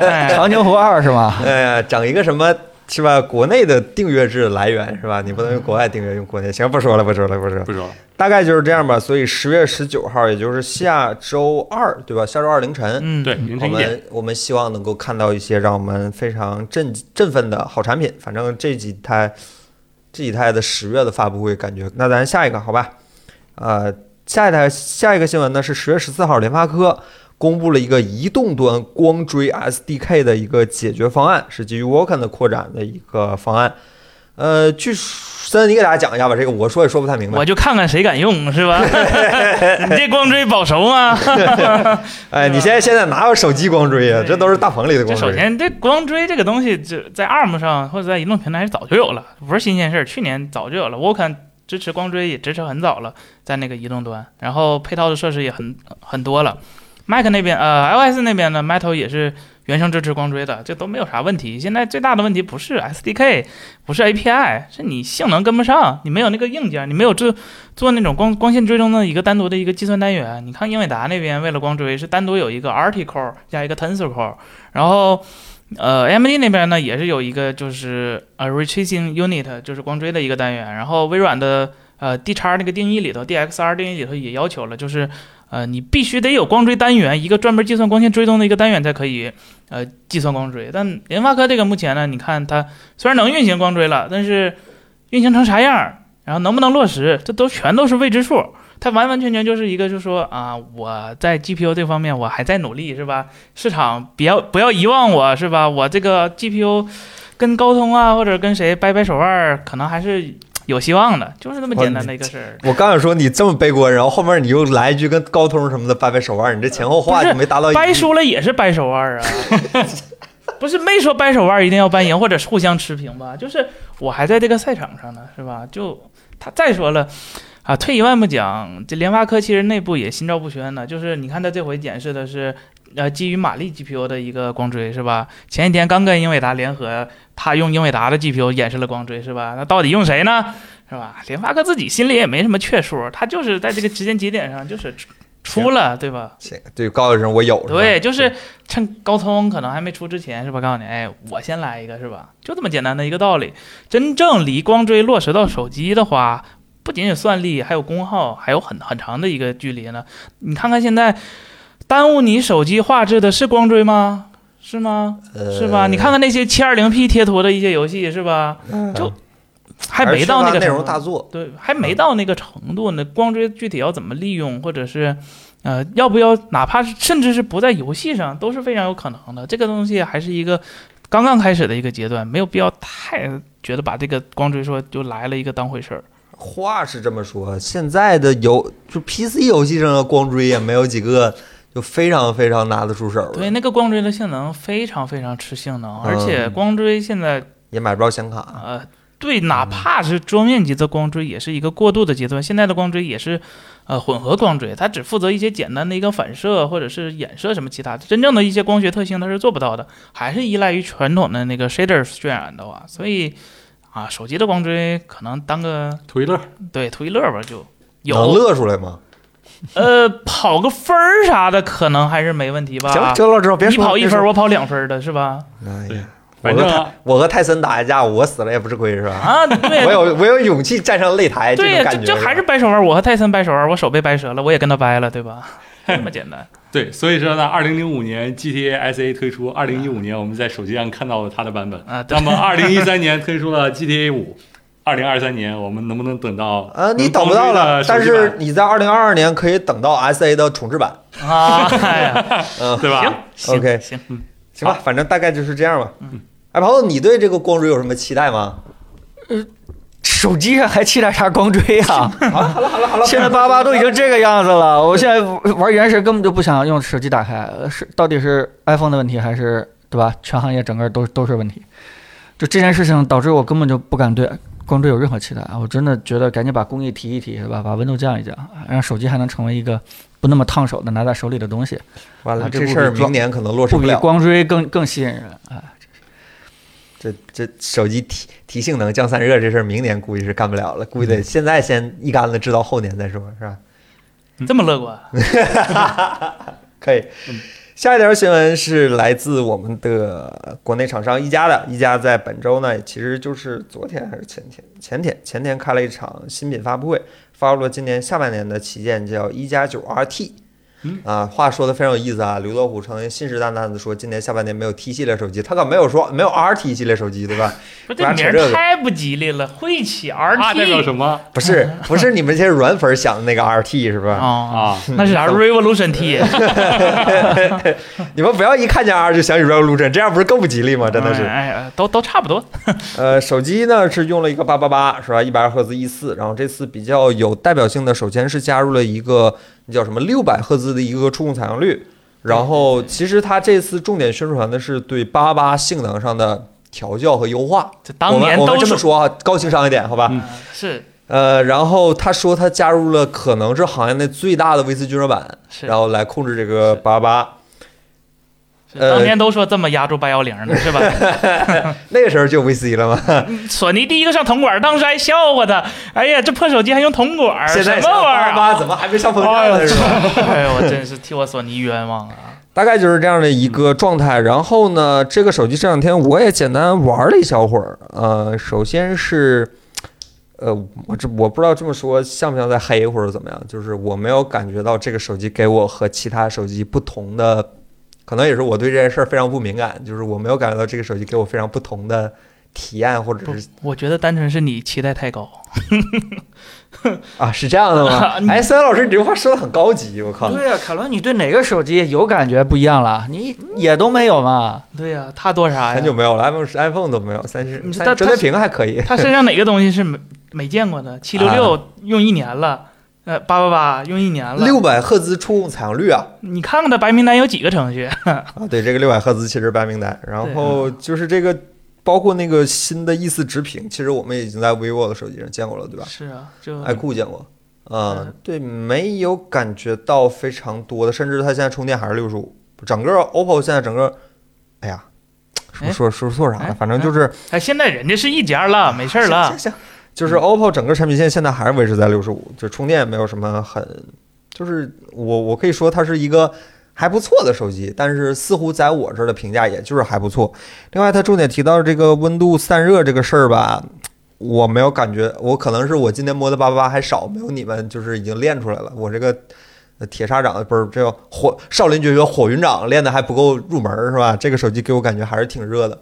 哎长津湖二是吧？哎呀，整一个什么是吧？国内的订阅制来源是吧？你不能用国外订阅，用国内。行，不说了，不说了，不说了。不说了，大概就是这样吧。所以十月十九号，也就是下周二，对吧？下周二凌晨，嗯，对，凌我晨一点。们我们希望能够看到一些让我们非常振振奋的好产品。反正这几台这几台的十月的发布会，感觉那咱下一个好吧？呃，下一台下一个新闻呢是十月十四号，联发科公布了一个移动端光追 SDK 的一个解决方案，是基于 Vulkan 的扩展的一个方案。呃，据森，你给大家讲一下吧，这个我说也说不太明白我。就看看谁敢用，是吧？你这光追保熟吗？哎，你现在现在哪有手机光追啊？这都是大棚里的光追。首先，这光追这个东西，这在 ARM 上或者在移动平台早就有了，不是新鲜事儿。去年早就有了，我看支持光追也支持很早了，在那个移动端，然后配套的设施也很很多了。Mac 那边，呃，iOS 那边呢，Metal 也是原生支持光追的，这都没有啥问题。现在最大的问题不是 SDK，不是 API，是你性能跟不上，你没有那个硬件，你没有做做那种光光线追踪的一个单独的一个计算单元。你看英伟达那边为了光追是单独有一个 Arti Core 加一个 Tensor core，然后。呃，AMD 那边呢也是有一个就是呃 retracing unit，就是光追的一个单元。然后微软的呃，D 叉那个定义里头，DXR 定义里头也要求了，就是呃，你必须得有光追单元，一个专门计算光线追踪的一个单元才可以呃计算光追。但联发科这个目前呢，你看它虽然能运行光追了，但是运行成啥样，然后能不能落实，这都全都是未知数。它完完全全就是一个，就是说啊，我在 GPU 这方面我还在努力，是吧？市场不要不要遗忘我，是吧？我这个 GPU 跟高通啊，或者跟谁掰掰手腕，可能还是有希望的，就是那么简单的一个事儿。我刚想说你这么悲观，然后后面你又来一句跟高通什么的掰掰手腕，你这前后话就没达到 掰输了也是掰手腕啊，不是没说掰手腕一定要掰赢或者互相持平吧？就是我还在这个赛场上呢，是吧？就他再说了。啊，退一万步讲，这联发科其实内部也心照不宣的，就是你看他这回演示的是，呃，基于马力 GPU 的一个光追，是吧？前几天刚跟英伟达联合，他用英伟达的 GPU 演示了光追，是吧？那到底用谁呢？是吧？联发科自己心里也没什么确数，他就是在这个时间节点上就是出出了，对吧？行对，告诉人我有，对，就是趁高通可能还没出之前，是吧？告诉你，哎，我先来一个，是吧？就这么简单的一个道理。真正离光追落实到手机的话，不仅仅算力，还有功耗，还有很很长的一个距离呢。你看看现在，耽误你手机画质的是光追吗？是吗？呃是吧？你看看那些七二零 P 贴图的一些游戏，是吧？就还没到那个程度大作，对，还没到那个程度呢。光追具体要怎么利用，或者是，呃，要不要，哪怕是甚至是不在游戏上，都是非常有可能的。这个东西还是一个刚刚开始的一个阶段，没有必要太觉得把这个光追说就来了一个当回事儿。话是这么说，现在的游就 PC 游戏上的光追也没有几个就非常非常拿得出手的，对，那个光追的性能非常非常吃性能，而且嗯光追现在也买不着显卡。呃，对，哪怕是桌面级的光追，也是一个过渡的阶段。现在的光追也是，呃，混合光追，它只负责一些简单的一个反射或者是衍射什么其他的，真正的一些光学特性它是做不到的，还是依赖于传统的那个 shader 渲染的话，所以啊，手机的光追可能当个图一乐，对图一乐吧，就有能有乐出来吗？呃跑个分儿啥的，可能还是没问题吧。行，了你跑一分，我跑两分的是吧？哎呀，我和反正我和泰森打一架，我死了也不是亏是吧？啊，对，我有我有勇气站上擂台，这对呀，种感觉这这还是掰手腕，我和泰森掰手腕，我手被掰折了，我也跟他掰了，对吧？就这么简单。对，所以说呢，二零零五年 GTA SA 推出，二零一五年我们在手机上看到了它的版本。啊那么二零一三年推出了 GTA 五，二零二三年我们能不能等到？呃，你等不到了，但是是你在二零二二年可以等到 SA 的重置版，啊，哎，嗯，对吧？行 OK 行，行吧，反正大概就是这样吧。嗯，哎，朋友，你对这个光追有什么期待吗？手机上还期待啥光追啊？好了好了好了好了，现在八八都已经这个样子了，我现在玩原神根本就不想用手机打开，呃是到底是 iPhone 的问题还是对吧？全行业整个都都是问题。就这件事情导致我根本就不敢对光追有任何期待啊！我真的觉得赶紧把工艺提一提，是吧？把温度降一降，让手机还能成为一个不那么烫手的拿在手里的东西，完了，啊这这事儿明年可能落实不了。不比光追更更吸引人啊！这这手机提提性能降散热这事儿，明年估计是干不了了，估计得现在先一竿子治到后年再说，是吧？这么乐观，可以。下一条新闻是来自我们的国内厂商一加的，一加在本周呢，其实就是昨天还是前天，前天前天开了一场新品发布会，发布了今年下半年的旗舰叫一加九 RT。嗯啊，话说的非常有意思啊！刘德虎曾经信誓旦旦的说，今年下半年没有 T 系列手机，他可没有说没有 RT 系列手机，对吧？不这名不然扯这个儿太不吉利了，晦气啊代表什么不是不是你们这些软粉想的那个 RT 是吧？啊，啊？那是啥 Revolution T？你们不要一看见 R 就想起 Revolution，这样不是更不吉利吗？真的是。哎呀，都都差不多。呃，手机呢是用了一个八八八，是吧？一百二赫兹 E 四，然后这次比较有代表性的，首先是加入了一个那叫什么六百赫兹的一个触控采样率，然后其实它这次重点宣传的是对八八性能上的调教和优化。这当年我们我们这么说啊，高情商一点，好吧？嗯是呃，然后他说他加入了可能是行业内最大的 V 四均热板，是然后来控制这个八八。当年都说这么压住八幺零呢，是吧？那个时候就有 VC 了吗？索尼第一个上铜管，当时还笑话他，哎呀，这破手机还用铜管，现在什么玩意儿啊？怎么还没上风扇呢？是吧？哎呦，我真是替我索尼冤枉啊！大概就是这样的一个状态。然后呢，这个手机这两天我也简单玩了一小会儿。呃，首先是，呃，我这我不知道这么说像不像在黑或者怎么样，就是我没有感觉到这个手机给我和其他手机不同的，可能也是我对这件事儿非常不敏感，就是我没有感觉到这个手机给我非常不同的体验，或者是，我觉得单纯是你期待太高。啊是这样的吗？你哎，三老师，你这话说的很高级，我靠！对呀、凯伦，你对哪个手机有感觉不一样了？你也都没有嘛？对呀、他多啥呀？很久没有了，iPhone 是 iPhone 都没有，三十折叠屏还可以。他身上哪个东西是没没见过的？七六六用一年了，呃，八八八用一年了。六百赫兹触控采样率啊！你看看它白名单有几个程序？啊，对，这个六百赫兹其实白名单，然后就是这个，包括那个新的 E 四直屏，其实我们已经在 vivo 的手机上见过了，对吧？是啊，就爱酷见过，嗯嗯，对，没有感觉到非常多的，甚至它现在充电还是六十五，整个 OPPO 现在整个，哎呀，说哎说说错啥了？哎反正就是哎，现在人家是一家了，没事儿了行。行，行就是 OPPO 整个产品线现在还是维持在六十五，就充电也没有什么很，就是我我可以说它是一个还不错的手机，但是似乎在我这儿的评价也就是还不错。另外，它重点提到这个温度散热这个事儿吧，我没有感觉，我可能是我今天摸的八八八还少，没有你们就是已经练出来了。我这个呃铁砂掌不是这个火少林绝学火云掌练的还不够入门儿是吧？这个手机给我感觉还是挺热的。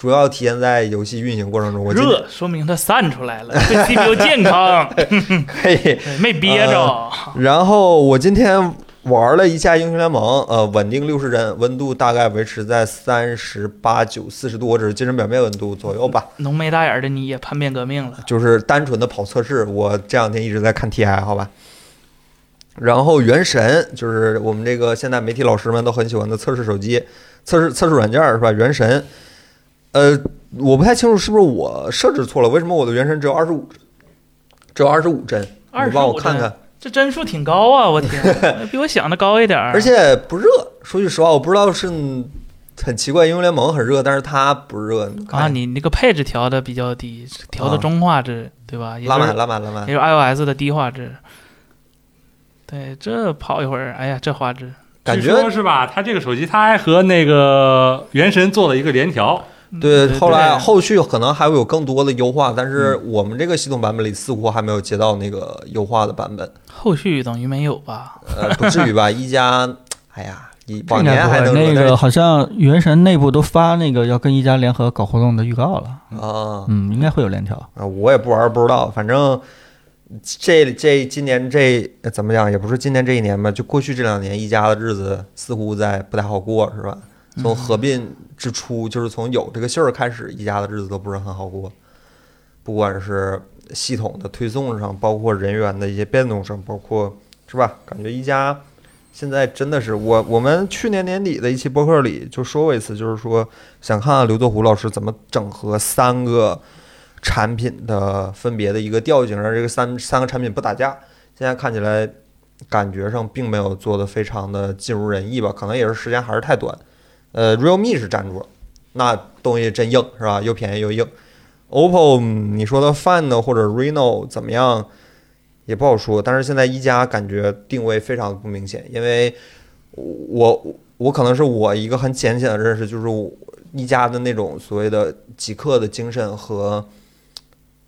主要体现在游戏运行过程中，我热说明它散出来了，对 CPU 健康，可以对没憋着。然后我今天玩了一下英雄联盟，呃，稳定六十帧，温度大概维持在三十八九四十度，我只是精神表面温度左右吧，浓眉大眼的你也叛变革命了，就是单纯的跑测试。我这两天一直在看 TI，好吧。然后原神就是我们这个现在媒体老师们都很喜欢的测试手机、测试测试软件是吧？原神，呃，我不太清楚是不是我设置错了，为什么我的原神只有二十五，只有二十五帧？你帮我25看看。这帧数挺高啊！我天，比我想的高一点儿。而且不热。说句实话，我不知道是很奇怪，英雄联盟很热，但是它不热。看啊，你那个配置调的比较低，调的啊中画质，对吧？拉满拉满拉满也。是 iOS 的低画质。对，这跑一会儿，哎呀，这画质，感据说觉是吧？它这个手机它还和那个原神做了一个联调，对，后来后续可能还会有更多的优化，但是我们这个系统版本里似乎还没有接到那个优化的版本。后续等于没有吧？呃，不至于吧？一加，哎呀，一往年还能那个好像原神内部都发那个要跟一加联合搞活动的预告了，啊嗯，应该会有链条。啊，我也不玩，不知道，反正。这这今年这呃怎么讲，也不是今年这一年吧，就过去这两年，一加的日子似乎在不太好过，是吧？从合并之初，就是从有这个信儿开始，一家的日子都不是很好过，不管是系统的推送上，包括人员的一些变动上，包括是吧？感觉一家现在真的是我我们去年年底的一期播客里就说过一次，就是说想看看刘作虎老师怎么整合三个产品的分别的一个调性，让这个三三个产品不打架。现在看起来感觉上并没有做的非常的尽如人意吧，可能也是时间还是太短。呃，realme 是站住了，那东西真硬是吧？又便宜又硬。OPPO 嗯你说的 Find 或者 Reno 怎么样也不好说，但是现在一加感觉定位非常不明显，因为我我可能是我一个很浅显的认识，就是一加的那种所谓的极客的精神和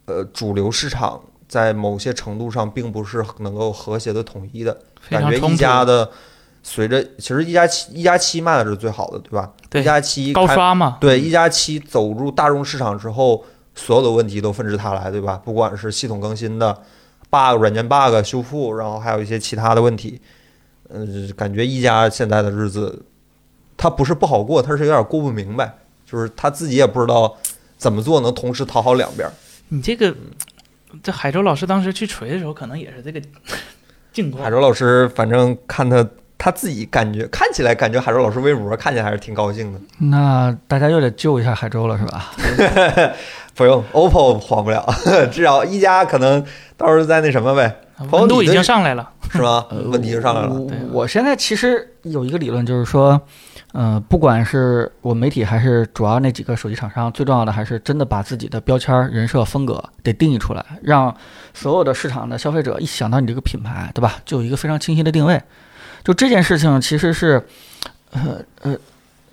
呃主流市场在某些程度上并不是能够和谐的统一的，感觉一。加的随着其实一加七一加七卖的是最好的，对吧？对一加七高刷嘛，对，一加七走入大众市场之后，所有的问题都纷至沓来，对吧？不管是系统更新的 bug、软件 bug 修复，然后还有一些其他的问题，嗯、感觉一加现在的日子，它不是不好过，它是有点过不明白，就是他自己也不知道怎么做能同时讨好两边儿。你这个，这海州老师当时去锤的时候，可能也是这个 境况海。州老师，反正看他他自己感觉看起来感觉海州老师微博看起来还是挺高兴的。那大家又得救一下海州了，是吧？不用，OPPO 黄不了，至少一加可能到时候再那什么呗，温度已经上来了，是吗？问题就上来了。我对我现在其实有一个理论，就是说，呃，不管是我媒体还是主要那几个手机厂商，最重要的还是真的把自己的标签儿、人设、风格得定义出来，让所有的市场的消费者一想到你这个品牌，对吧，就有一个非常清晰的定位。就这件事情其实是，呃呃，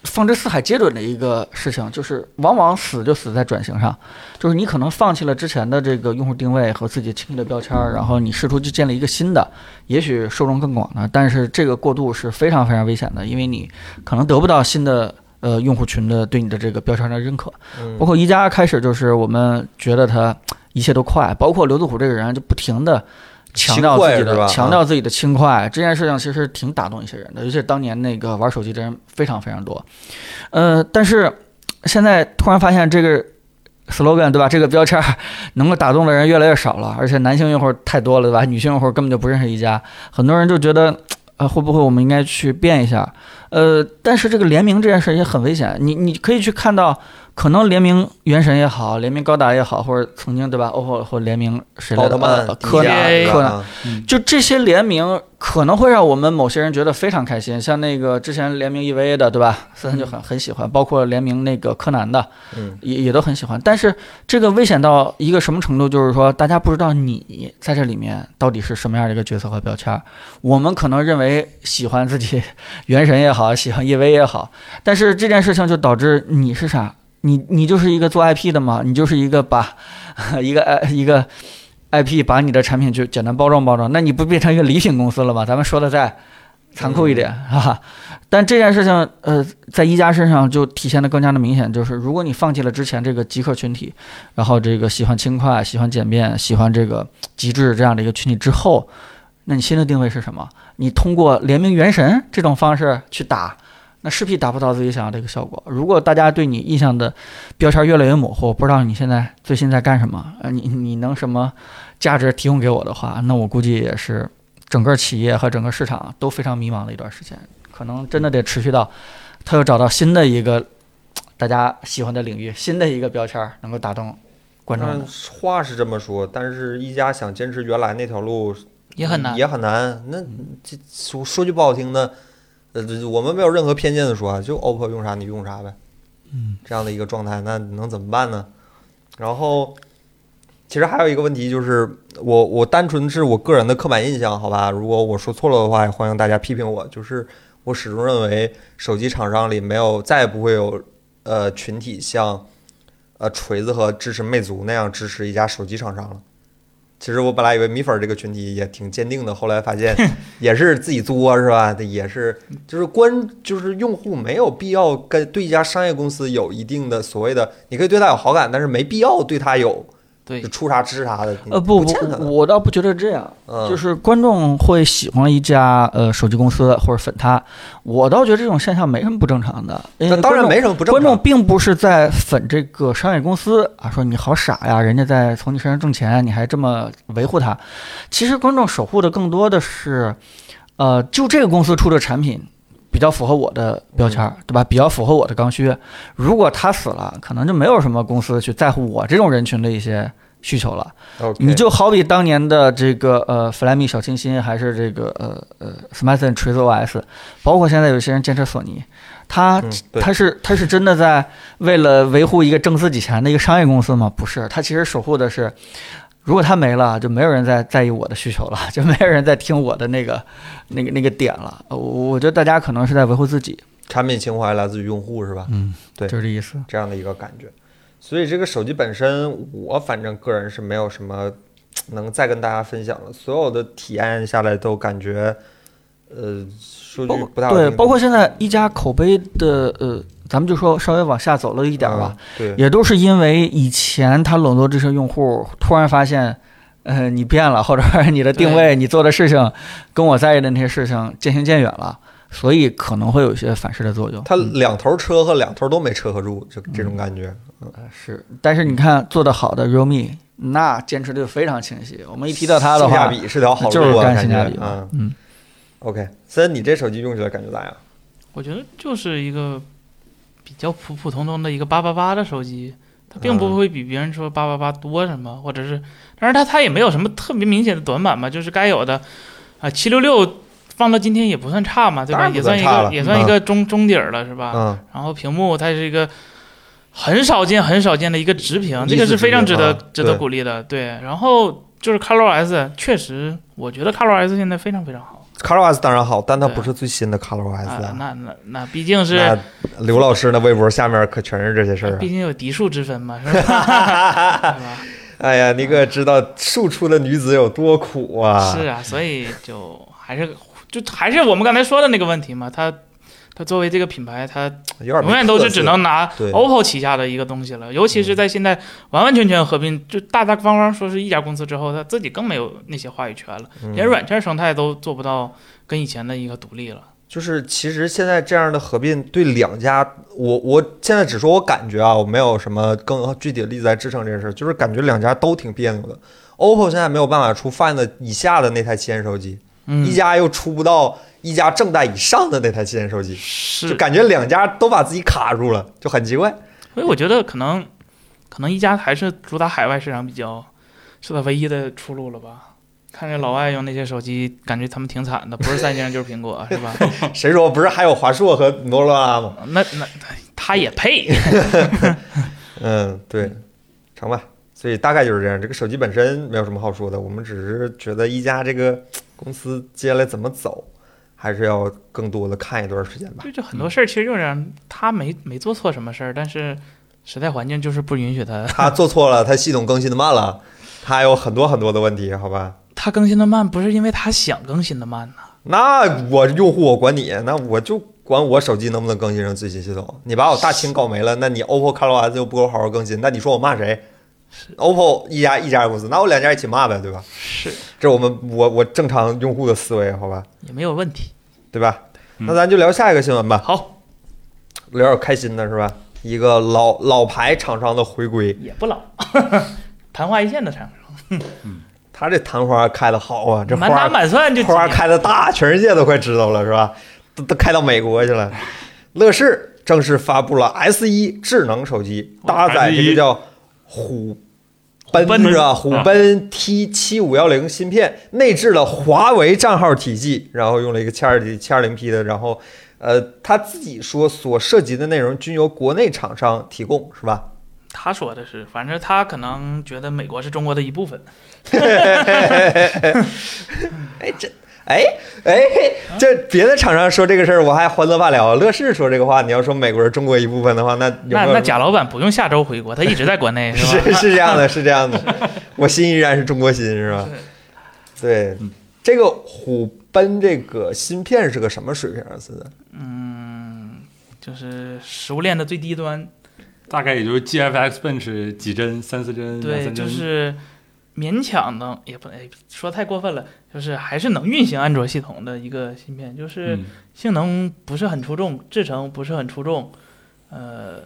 放之四海皆准的一个事情，就是往往死就死在转型上，就是你可能放弃了之前的这个用户定位和自己轻易的标签儿，然后你试图去建立一个新的，也许受众更广的，但是这个过渡是非常非常危险的，因为你可能得不到新的呃用户群的对你的这个标签儿的认可。嗯包括宜家开始就是我们觉得他一切都快，包括刘子虎这个人就不停的强调自己的强调自己的轻快，这件事情其实挺打动一些人的，尤其是当年那个玩手机的人非常非常多。呃，但是现在突然发现这个 slogan 对吧？这个标签儿能够打动的人越来越少了，而且男性用户太多了对吧？女性用户根本就不认识一家，很多人就觉得。呃，会不会我们应该去变一下？呃，但是这个联名这件事也很危险。你你可以去看到，可能联名原神也好，联名高达也好，或者曾经对吧，OPPO 或联名谁来的奥特曼呃、柯南柯南，就这些联名可能会让我们某些人觉得非常开心，像那个之前联名 EVA 的，对吧？森森就很很喜欢，包括联名那个柯南的，嗯，也也都很喜欢。但是这个危险到一个什么程度？就是说，大家不知道你在这里面到底是什么样的一个角色和标签儿。我们可能认为喜欢自己 原神也好，喜欢 EVA 也好，但是这件事情就导致你是啥？你你就是一个做 IP 的嘛？你就是一个把 一个呃一个 IP 把你的产品就简单包装包装，那你不变成一个礼品公司了吗？咱们说的再残酷一点，哈哈。但这件事情，呃，在一加身上就体现的更加的明显，就是如果你放弃了之前这个极客群体，然后这个喜欢轻快、喜欢简便、喜欢这个极致这样的一个群体之后，那你新的定位是什么？你通过联名元神这种方式去打，那势必达不到自己想要的一个效果。如果大家对你印象的标签越来越模糊，不知道你现在最新在干什么，呃，你你能什么价值提供给我的话，那我估计也是整个企业和整个市场都非常迷茫的一段时间，可能真的得持续到他又找到新的一个大家喜欢的领域，新的一个标签能够打动观众。话是这么说，但是一加想坚持原来那条路也很难。也很难。那这说说句不好听的，呃，这我们没有任何偏见的说啊，就 OPPO 用啥你用啥呗，嗯，这样的一个状态，那能怎么办呢？然后，其实还有一个问题就是，我我单纯是我个人的刻板印象，好吧？如果我说错了的话，也欢迎大家批评我。就是我始终认为，手机厂商里没有再也不会有呃群体像呃锤子和支持魅族那样支持一家手机厂商了。其实我本来以为米粉这个群体也挺坚定的，后来发现 也是自己作是吧？也是就是关就是用户没有必要跟对一家商业公司有一定的所谓的，你可以对他有好感，但是没必要对他有对就，出啥吃啥的。呃，不不，欠他的，我倒不觉得这样。嗯，就是观众会喜欢一家呃手机公司或者粉它，我倒觉得这种现象没什么不正常的。那当然观众没什么不正观众。并不是在粉这个商业公司啊，说你好傻呀，人家在从你身上挣钱，你还这么维护它。其实观众守护的更多的是，呃，就这个公司出的产品比较符合我的标签，对吧？比较符合我的刚需。如果他死了，可能就没有什么公司去在乎我这种人群的一些需求了。你就好比当年的这个呃弗莱米小清新，还是这个呃呃 Smithson 锤子 OS，包括现在有些人坚持索尼，他嗯他是他是真的在为了维护一个挣自己钱的一个商业公司吗？不是，他其实守护的是，如果他没了，就没有人在在意我的需求了，就没有人在听我的那个那个那个点了。我我觉得大家可能是在维护自己，产品情怀来自于用户是吧？嗯，对就是这意思。这样的一个感觉。所以这个手机本身，我反正个人是没有什么能再跟大家分享了。所有的体验下来都感觉，呃，对，包括现在一加口碑的呃，咱们就说稍微往下走了一点儿吧。嗯对，也都是因为以前他笼络这些用户，突然发现，呃，你变了，或者你的定位，你做的事情跟我在意的那些事情渐行渐远了，所以可能会有一些反噬的作用。它两头车和两头都没车合住，就这种感觉。嗯是，但是你看做得好的 realme，那坚持的就非常清晰。我们一提到它的话性价话，比是条好就是路啊，感觉干性价比嗯嗯，OK，森，你这手机用起来感觉咋样？我觉得就是一个比较普普通通的一个八八八的手机，它并不会比别人说八八八多什么，或者是，但是它它也没有什么特别明显的短板嘛，就是该有的啊七六六放到今天也不算差嘛，对吧？也算一个也算一个中中底儿了，是吧？嗯，然后屏幕它是一个很少见很少见的一个直屏，这个是非常值得值得鼓励的。对，然后就是 ColorOS，确实我觉得 ColorOS 现在非常非常好 ColorOS 当然好，但它不是最新的 ColorOS 啊啊。，那那那毕竟是刘老师那微博下面可全是这些事儿啊毕。竟有嫡庶之分嘛，是吧？哎呀，你可知道庶出的女子有多苦啊？是啊，所以就还是就还是我们刚才说的那个问题嘛，它它作为这个品牌，它 永远都是只能拿 OPPO 旗下的一个东西了，尤其是在现在完完全全合并，就大大方方说是一家公司之后，它自己更没有那些话语权了，嗯。连软件生态都做不到跟以前的一个独立了。就是其实现在这样的合并对两家，我我现在只说我感觉啊，我没有什么更具体的例子来支撑这件事儿，就是感觉两家都挺别扭的。OPPO 现在没有办法出 Find 以下的那台旗舰手机，嗯。一，家又出不到一加正代以上的那台旗舰手机，就是感觉两家都把自己卡住了，就很奇怪。所以我觉得可能可能一加还是主打海外市场比较是它唯一的出路了吧。看着老外用那些手机，感觉他们挺惨的，不是三星就是苹果，是吧？谁说不是还有华硕和摩托罗拉吗？那那他也配？嗯，对，成吧。所以大概就是这样。这个手机本身没有什么好说的，我们只是觉得一加这个公司接下来怎么走，还是要更多的看一段时间吧。就就很多事儿其实就是他没没做错什么事儿，但是时代环境就是不允许他。他做错了，他系统更新的慢了，他有很多很多的问题，好吧？他更新的慢，不是因为他想更新的慢呐。那我用户我管你，那我就管我手机能不能更新上最新系统。你把我大清搞没了，那你 OPPO、ColorOS 又不给我好好更新，那你说我骂谁？OPPO 一家一家公司，那我两家一起骂呗，对吧？是，这是我们我我正常用户的思维，好吧？也没有问题。对吧？嗯那咱就聊下一个新闻吧，好，聊点开心的是吧？一个老老牌厂商的回归，也不老，昙花一现的产生，他这昙花开的好啊，这满打花满算就花开的大，全世界都快知道了是吧？都都开到美国去了。乐视正式发布了 S 一智能手机，搭载这个叫虎奔奔是吧？虎奔 T 七五幺零芯片，内置了华为账号体系，然后用了一个七二 D 七二零 P 的，然后呃，他自己说所涉及的内容均由国内厂商提供，是吧？他说的是，反正他可能觉得美国是中国的一部分。哎，这。哎哎，这别的厂商说这个事儿，我还欢乐罢了。乐视说这个话，你要说美国是中国一部分的话，那有有那那贾老板不用下周回国，他一直在国内，是是吧？是这样的，是这样的，我心依然是中国心，是吧？对，这个虎贲这个芯片是个什么水平啊？现在嗯，就是食物链的最低端，大概也就是 GFX Bench 几帧，三四帧，两对，三帧，就是勉强能，也不能哎说太过分了，就是还是能运行安卓系统的一个芯片，就是嗯性能不是很出众，制程不是很出众，呃，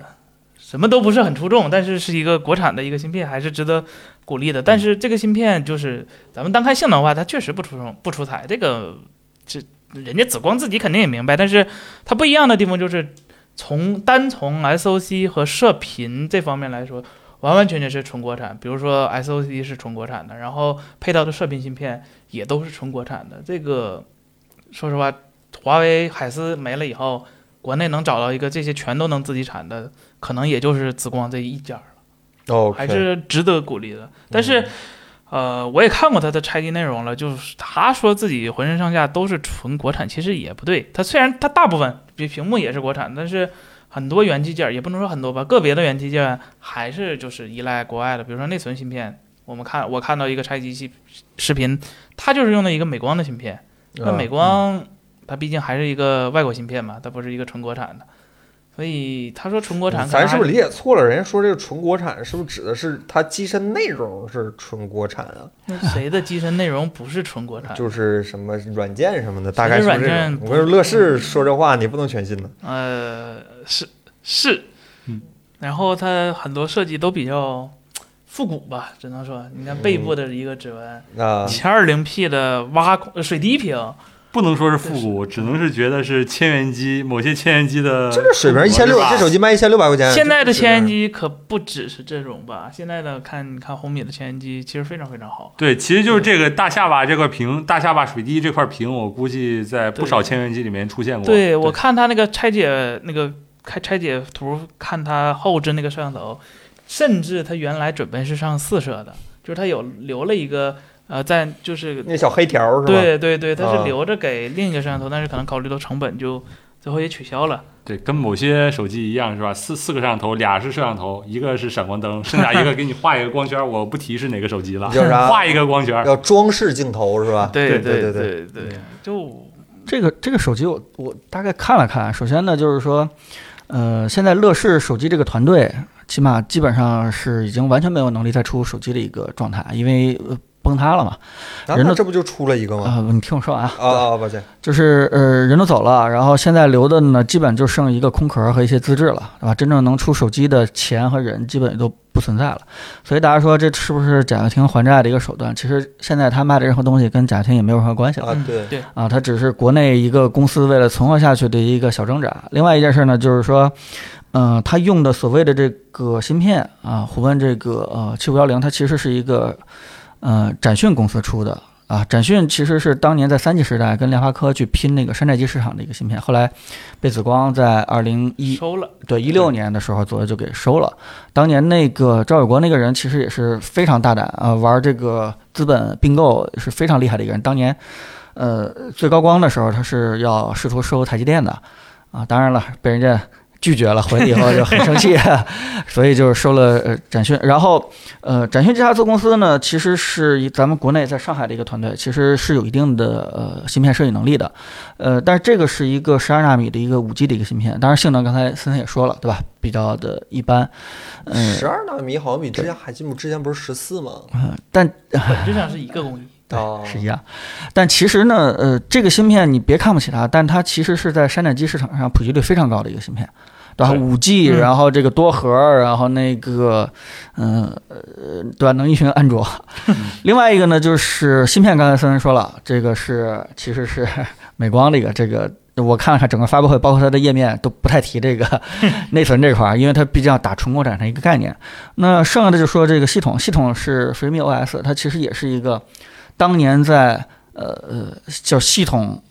什么都不是很出众，但是是一个国产的一个芯片，还是值得鼓励的。但是这个芯片就是咱们单看性能的话，它确实不出众不出彩，这个这人家紫光自己肯定也明白，但是它不一样的地方就是从单从 SOC 和射频这方面来说。完完全全是纯国产，比如说 SOC 是纯国产的，然后配套的射频芯片也都是纯国产的。这个说实话，华为海思没了以后，国内能找到一个这些全都能自己产的，可能也就是紫光这一家了，哦，还是值得鼓励的。但是，呃，我也看过他的拆机内容了，就是他说自己浑身上下都是纯国产，其实也不对。他虽然他大部分比屏幕也是国产，但是很多元器件也不能说很多吧，个别的元器件还是就是依赖国外的，比如说内存芯片。我们看我看到一个拆机器视频，它就是用的一个美光的芯片。那美光它毕竟还是一个外国芯片嘛，它不是一个纯国产的，所以他说纯国产咱是不是理解错了？人家说这个纯国产是不是指的是它机身内容是纯国产啊？那谁的机身内容不是纯国产？就是什么软件什么的，大概是软这种。我跟你说，乐视说这话你不能全信呢。呃，是是嗯，然后它很多设计都比较复古吧，只能说，你看背部的一个指纹，啊，七二零 P 的挖孔水滴屏，不能说是复古，只能是觉得是千元机，某些千元机的这个水平一千六，这手机卖一千六百块钱。现在的千元机可不只是这种吧？现在的看你看红米的千元机，其实非常非常好。对，其实就是这个大下巴这块屏，大下巴水滴这块屏，我估计在不少千元机里面出现过。对我看它那个拆解那个开拆解图，看它后置那个摄像头，甚至它原来准备是上四摄的，就是它有留了一个呃，在就是那小黑条是吧？对对对，它啊是留着给另一个摄像头，但是可能考虑到成本，就最后也取消了。对，跟某些手机一样是吧？四四个摄像头，俩是摄像头，一个是闪光灯，剩下一个给你画一个光圈，我不提是哪个手机了，叫啥 画一个光圈。要装饰镜头是吧？对对对对对，就这个这个手机我我大概看了看，首先呢就是说，呃，现在乐视手机这个团队，起码基本上是已经完全没有能力再出手机的一个状态，因为、呃、崩塌了嘛。啊，人都这不就出了一个吗？啊、你听我说完啊。啊啊，抱歉，就是呃，人都走了，然后现在留的呢，基本就剩一个空壳和一些资质了，对吧？真正能出手机的钱和人，基本也都不存在了。所以大家说这是不是贾跃亭还债的一个手段？其实现在他卖的任何东西跟贾跃亭也没有任何关系了。对，对，啊，他只是国内一个公司为了存活下去的一个小挣扎。另外一件事呢，就是说，嗯、他用的所谓的这个芯片啊，虎问这个呃七五幺零，它其实是一个呃展讯公司出的。啊，展讯其实是当年在三 G 时代跟联发科去拼那个山寨机市场的一个芯片，后来被紫光在二零一收了。对一六年的时候左右就给收了。当年那个赵伟国那个人其实也是非常大胆啊，玩这个资本并购是非常厉害的一个人。当年，呃，最高光的时候他是要试图收台积电的啊，当然了，被人家拒绝了，回来以后就很生气，所以就是收了呃展讯。然后呃，展讯这家子公司呢，其实是一咱们国内在上海的一个团队，其实是有一定的呃芯片设计能力的。呃，但是这个是一个十二纳米的一个五 G 的一个芯片，当然性能刚才森森也说了，对吧？比较的一般。嗯，十二纳米好像比之前海基姆之前不是十四吗？但本质上是一个工艺。哦，是一样。但其实呢，呃，这个芯片你别看不起它，但它其实是在山寨机市场上普及率非常高的一个芯片。对吧？对五 G，嗯然后这个多核，然后那个，嗯呃，对吧？能运行安卓。另外一个呢，就是芯片，刚才森森说了，这个是其实是 美光的一个这个，我看了看整个发布会，包括它的页面都不太提这个 内存这块儿，因为它毕竟要打纯国产的一个概念。那剩下的就说这个系统，系统是 Freemi OS，它其实也是一个当年在呃呃叫系统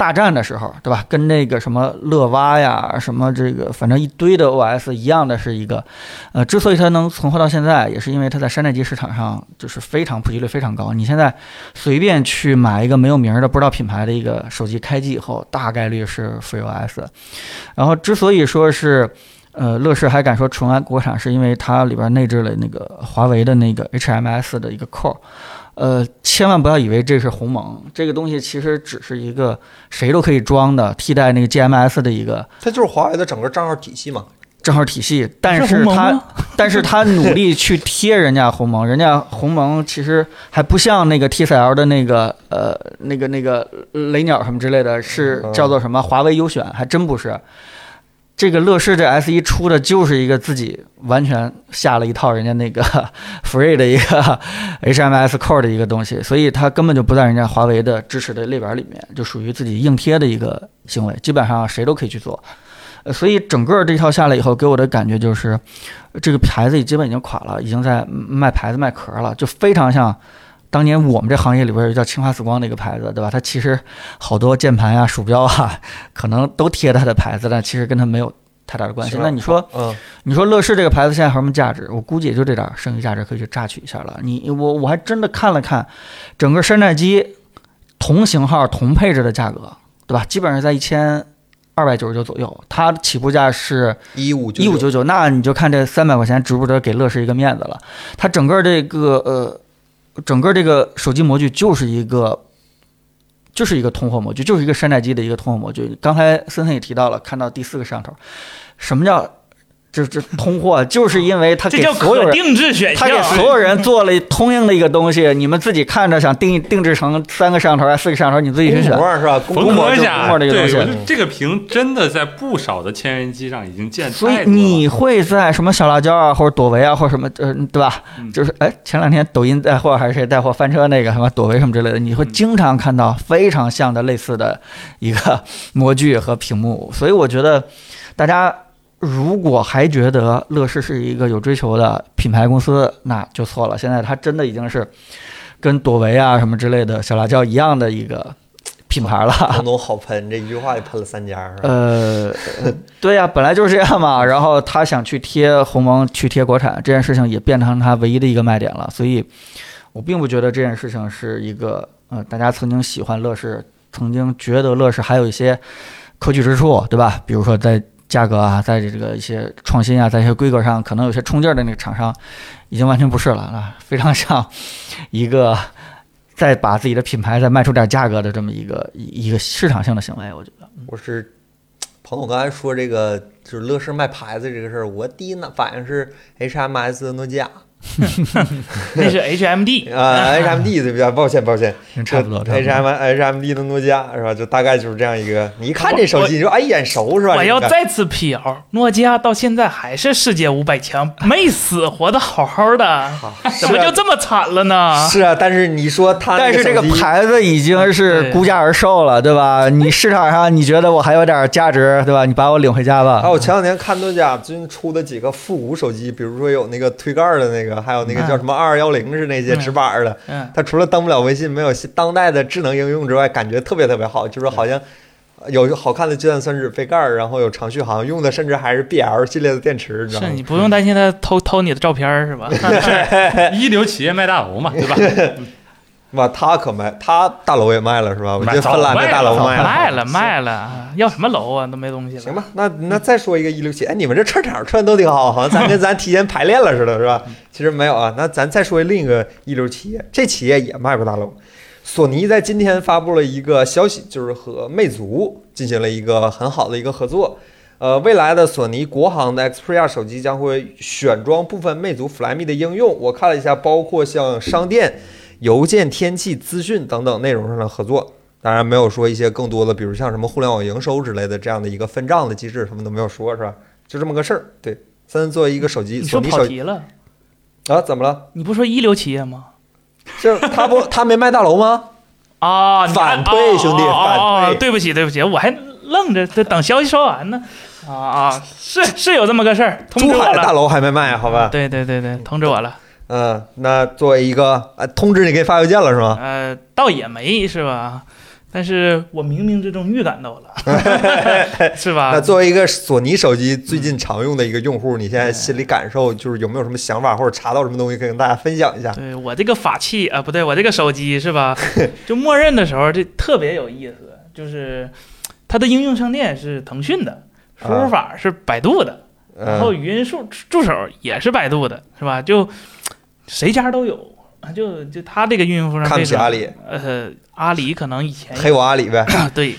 大战的时候，对吧？跟那个什么乐蛙呀，什么这个反正一堆的 OS 一样的是一个，呃，之所以它能存活到现在，也是因为它在山寨机市场上就是非常普及率非常高。你现在随便去买一个没有名儿的不知道品牌的一个手机，开机以后大概率是 FreeOS。然后之所以说是呃，乐视还敢说纯安国产，是因为它里边内置了那个华为的那个 HMS 的一个 core。呃，千万不要以为这是鸿蒙，这个东西其实只是一个谁都可以装的替代那个 GMS 的一个它就是华为的整个账号体系嘛。账号体系，但是是它但是他努力去贴人家鸿蒙，人家鸿蒙其实还不像那个 TCL 的那个呃那个那个雷鸟什么之类的，是嗯叫做什么华为优选，还真不是。这个乐视这 S 一出的就是一个自己完全下了一套人家那个 Free 的一个 HMS Core 的一个东西，所以它根本就不在人家华为的支持的列表里面，就属于自己硬贴的一个行为，基本上谁都可以去做。呃，所以整个这套下来以后，给我的感觉就是，这个牌子也基本已经垮了，已经在卖牌子卖壳了，就非常像当年我们这行业里边有叫清华紫光的一个牌子，对吧？它其实好多键盘呀、鼠标啊，可能都贴它的牌子，但其实跟它没有太大的关系。那你说，嗯，你说乐视这个牌子现在还有什么价值？我估计也就这点儿剩余价值可以去榨取一下了。你我我还真的看了看，整个山寨机同型号同配置的价格，对吧？基本上在一千二百九十九左右，它起步价是一五一五九九，那你就看这三百块钱值不值得给乐视一个面子了。它整个这个呃，整个这个手机模具就是一个。就是一个通货模具，就是一个山寨机的一个通货模具。刚才森森也提到了，看到第四个摄像头，什么叫这这通货？就是因为他给这叫可所有人，定制选他项。给所有人做了通用的一个东西，你们自己看着想定定制成三个摄像头还是四个摄像头，你自己去选。模是吧？缝公模就合下，膜这个东西对，我觉得这个屏真的在不少的千元机上已经见所以。你会在什么小辣椒啊，或者朵唯啊，或者什么，呃，对吧？嗯就是哎，前两天抖音带货还是谁带货翻车那个什么朵唯什么之类的，你会经常看到非常像的类似的一个模具和屏幕。所以我觉得大家如果还觉得乐视是一个有追求的品牌公司，那就错了。现在它真的已经是跟朵唯啊什么之类的小辣椒一样的一个品牌了。东东好喷，这一句话就喷了三家？呃，呃对呀、本来就是这样嘛。然后他想去贴鸿蒙，去贴国产这件事情，也变成他唯一的一个卖点了。所以，我并不觉得这件事情是一个呃，大家曾经喜欢乐视，曾经觉得乐视还有一些可取之处，对吧？比如说在价格啊，在这个一些创新啊，在一些规格上可能有些冲劲儿的那个厂商，已经完全不是了啊，非常像一个再把自己的品牌再卖出点价格的这么一个一 一个市场性的行为，我觉得。我是彭总刚才说这个就是乐视卖牌子这个事儿，我第一呢反应是 HMS 诺基亚 那是 HMD 啊，HMD 对不对？抱歉抱歉，差不多，差不多。HM HMD 的诺基亚是吧？就大概就是这样一个，你一看这手机，你说哎眼熟是吧？我要再次辟谣，诺基亚到现在还是世界五百强，没死，活得好好的，怎么就这么惨了呢？是啊，但是你说它但是这个牌子已经是估价而售了，对吧？你市场上你觉得我还有点价值，对吧？你把我领回家吧啊，。我前两天看诺基亚最近出的几个复古手机，比如说有那个推盖的那个，还有那个叫什么二二幺零是那些直板的，嗯，它除了登不了微信，没有当代的智能应用之外，感觉特别特别好，就是好像有好看的计算算式背盖儿，然后有长续航用的甚至还是 BL 系列的电池，你知道吗是你？不用担心它偷偷你的照片是吧？一流企业卖大楼嘛，对吧？哇，他可卖，他大楼也卖了是吧？我觉得芬兰的大楼卖了。卖了卖了，要什么楼啊？都没东西了。行吧，那那再说一个一六七，哎，你们这串场串都挺好，好像咱跟咱提前排练了似的，是吧？其实没有啊，那咱再说另一个一流企业，这企业也卖过大楼。索尼在今天发布了一个消息，就是和魅族进行了一个很好的一个合作。呃，未来的索尼国行的 Xperia 手机将会选装部分魅族 Flyme 的应用。我看了一下，包括像商店、邮件、天气、资讯等等内容上的合作。当然没有说一些更多的，比如像什么互联网营收之类的这样的一个分账的机制，什么都没有说，是吧？就这么个事儿。对，森作为一个手机，你说跑题了，啊，怎么了？你不说一流企业吗？这他不他没卖大楼吗？啊，反推兄弟反推哦对不起对不起，我还愣着这等消息说完呢。啊啊，是是有这么个事儿，通知我珠海大。楼还没卖，好吧？对对对对，通知我了。嗯，那作为一个啊，通知你给你发邮件了是吗？呃，倒也没是吧？但是我冥冥之中预感到了，是吧？那作为一个索尼手机最近常用的一个用户，你现在心里感受就是有没有什么想法或者查到什么东西可以跟大家分享一下？对我这个法器啊，不对，我这个手机是吧？就默认的时候，这特别有意思，就是它的应用商店是腾讯的，输入法是百度的，然后嗯，语音助助手也是百度的，是吧？就谁家都有，啊就就他这个运营商看不起阿里，呃，阿里可能以前黑我阿里呗。对，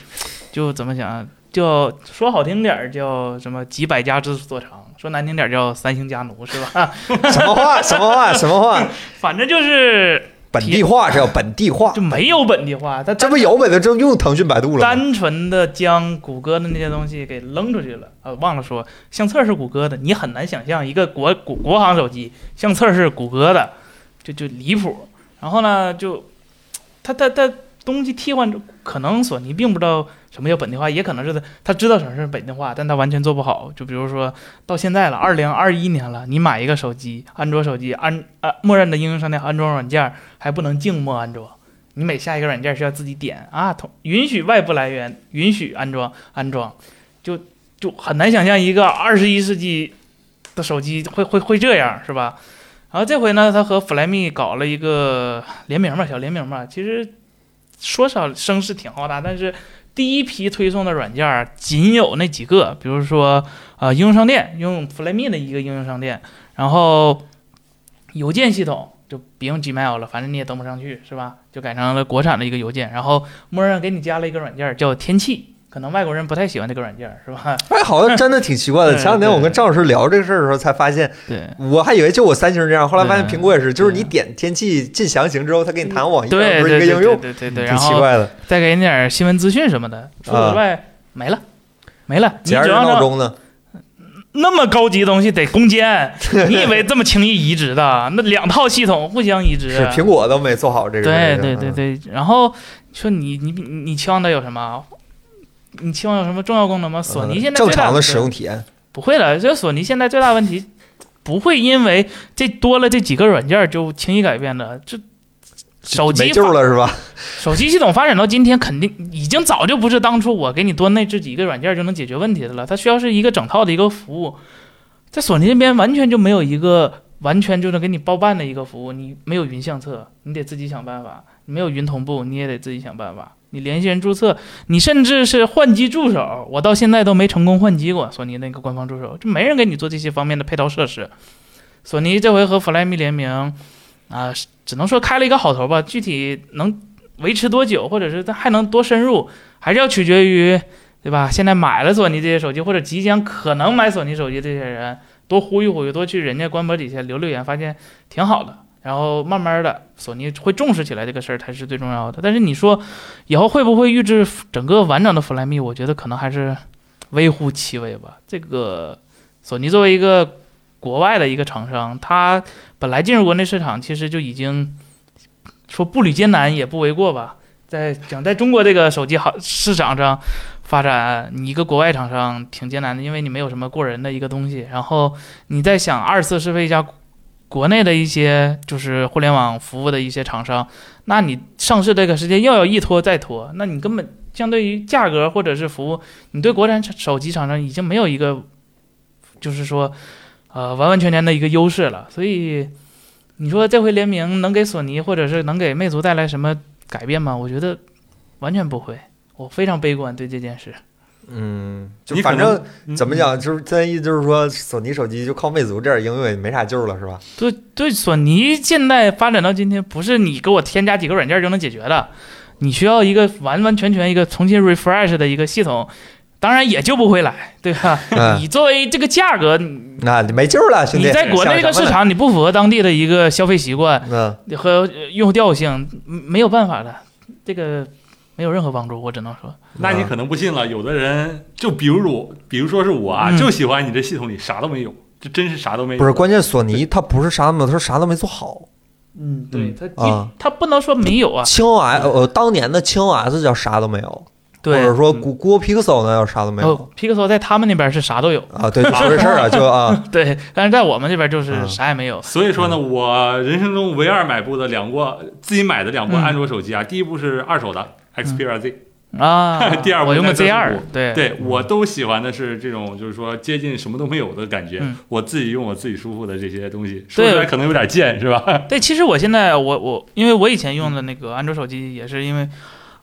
就怎么讲，叫说好听点儿叫什么几百家之所长，说难听点儿叫三星家奴，是吧？什么话？什么话？什么话？反正就是本地化，是要本地化就。没有本地化，它这不有本的就用腾讯、百度了？单纯的将谷歌的那些东西给扔出去了啊！忘了说，相册是谷歌的，你很难想象一个国国国行手机相册是谷歌的，就就离谱。然后呢，就它它它东西替换，可能索尼并不知道什么叫本地化，也可能是他他知道什么是本地化，但他完全做不好。就比如说到现在了，二零二一年了，你买一个手机，安卓手机安啊，默认的应用商店安装软件还不能静默安装。你每下一个软件是要自己点啊，同允许外部来源，允许安装安装，就就很难想象一个二十一世纪的手机会会会这样，是吧？然后这回呢，他和 Flyme 搞了一个联名吧，小联名吧。其实说少声势挺浩大，但是第一批推送的软件仅有那几个，比如说呃应用商店，用 Flyme 的一个应用商店，然后邮件系统就别用 Gmail 了，反正你也登不上去，是吧？就改成了国产的一个邮件，然后默认给你加了一个软件叫天气，可能外国人不太喜欢这个软件，是吧？哎，好像真的挺奇怪的。前两天我跟赵老师聊这个事儿的时候，才发现，对。我还以为就我三星这样，后来发现苹果也是，就是你点天气进详情之后，它给你弹网页，对不是一对对个应用，对对对，挺奇怪的。再给你点儿新闻资讯什么的，除此啊之外没了，没了。你节日只要让闹钟呢？那么高级的东西得攻坚，你以为这么轻易移植的？那两套系统互相移植。是苹果都没做好这个。对这个对对。对，然后说你你你你期望它有什么？你期望有什么重要功能吗？索尼现在最大正常的使用体验，不会了，这索尼现在最大问题不会因为这多了这几个软件就轻易改变的。这手机没救了是吧？手机系统发展到今天，肯定已经早就不是当初我给你多内置几个软件就能解决问题的了。它需要是一个整套的一个服务，在索尼这边完全就没有一个完全就能给你包办的一个服务。你没有云相册，你得自己想办法；你没有云同步，你也得自己想办法。你联系人注册，你甚至是换机助手，我到现在都没成功换机过。索尼那个官方助手，就没人给你做这些方面的配套设施。索尼这回和 Flyme 联名，啊、只能说开了一个好头吧。具体能维持多久，或者是它还能多深入，还是要取决于，对吧？现在买了索尼这些手机，或者即将可能买索尼手机这些人，多呼吁呼吁，多去人家官博底下留留言，发现挺好的。然后慢慢的，索尼会重视起来这个事儿才是最重要的。但是你说以后会不会预制整个完整的 Flyme？我觉得可能还是微乎其微吧。这个索尼作为一个国外的一个厂商，它本来进入国内市场其实就已经说步履艰难也不为过吧。在想在中国这个手机行市场上发展，你一个国外厂商挺艰难的，因为你没有什么过人的一个东西。然后你在想二次试飞一家国内的一些就是互联网服务的一些厂商，那你上市这个时间又要一拖再拖，那你根本相对于价格或者是服务，你对国产手机厂商已经没有一个就是说呃完完全全的一个优势了。所以你说这回联名能给索尼或者是能给魅族带来什么改变吗？我觉得完全不会，我非常悲观对这件事。嗯，就反正怎么讲，就是咱意思就是说，索尼手机就靠魅族这点应用也没啥救了，是吧？对对，索尼现在发展到今天，不是你给我添加几个软件就能解决的，你需要一个完完全全一个重新 refresh 的一个系统，当然也救不回来，对吧？嗯，你作为这个价格，那你没救了，兄弟。你在国内这个市场你不符合当地的一个消费习惯嗯，和呃用户调性，嗯没有办法的，这个没有任何帮助，我只能说，那你可能不信了，有的人就比如我，比如说是我啊，嗯。就喜欢你这系统里啥都没有，这真是啥都没有。不是关键，索尼它不是啥都没有，它是啥都没做好。嗯，对它啊。它不能说没有啊，轻 OS 呃，当年的轻 OS 叫啥都没有，或，者说嗯。谷谷歌 Pixel 呢叫啥都没有。哦，Pixel 在他们那边是啥都有，啊。对，咋回事儿啊，就啊，对，但是在我们这边就是嗯。啥也没有。所以说呢，我人生中唯二买过的两部自己买的两部嗯。安卓手机啊，第一部是二手的 Xperia Z，啊。第二部我用的 Z 二，对。对我都喜欢的是这种，就是说接近什么都没有的感觉嗯。我自己用我自己舒服的这些东西，说对出来可能有点贱，是吧？对，其实我现在我我因为我以前用的那个安卓手机也是因为，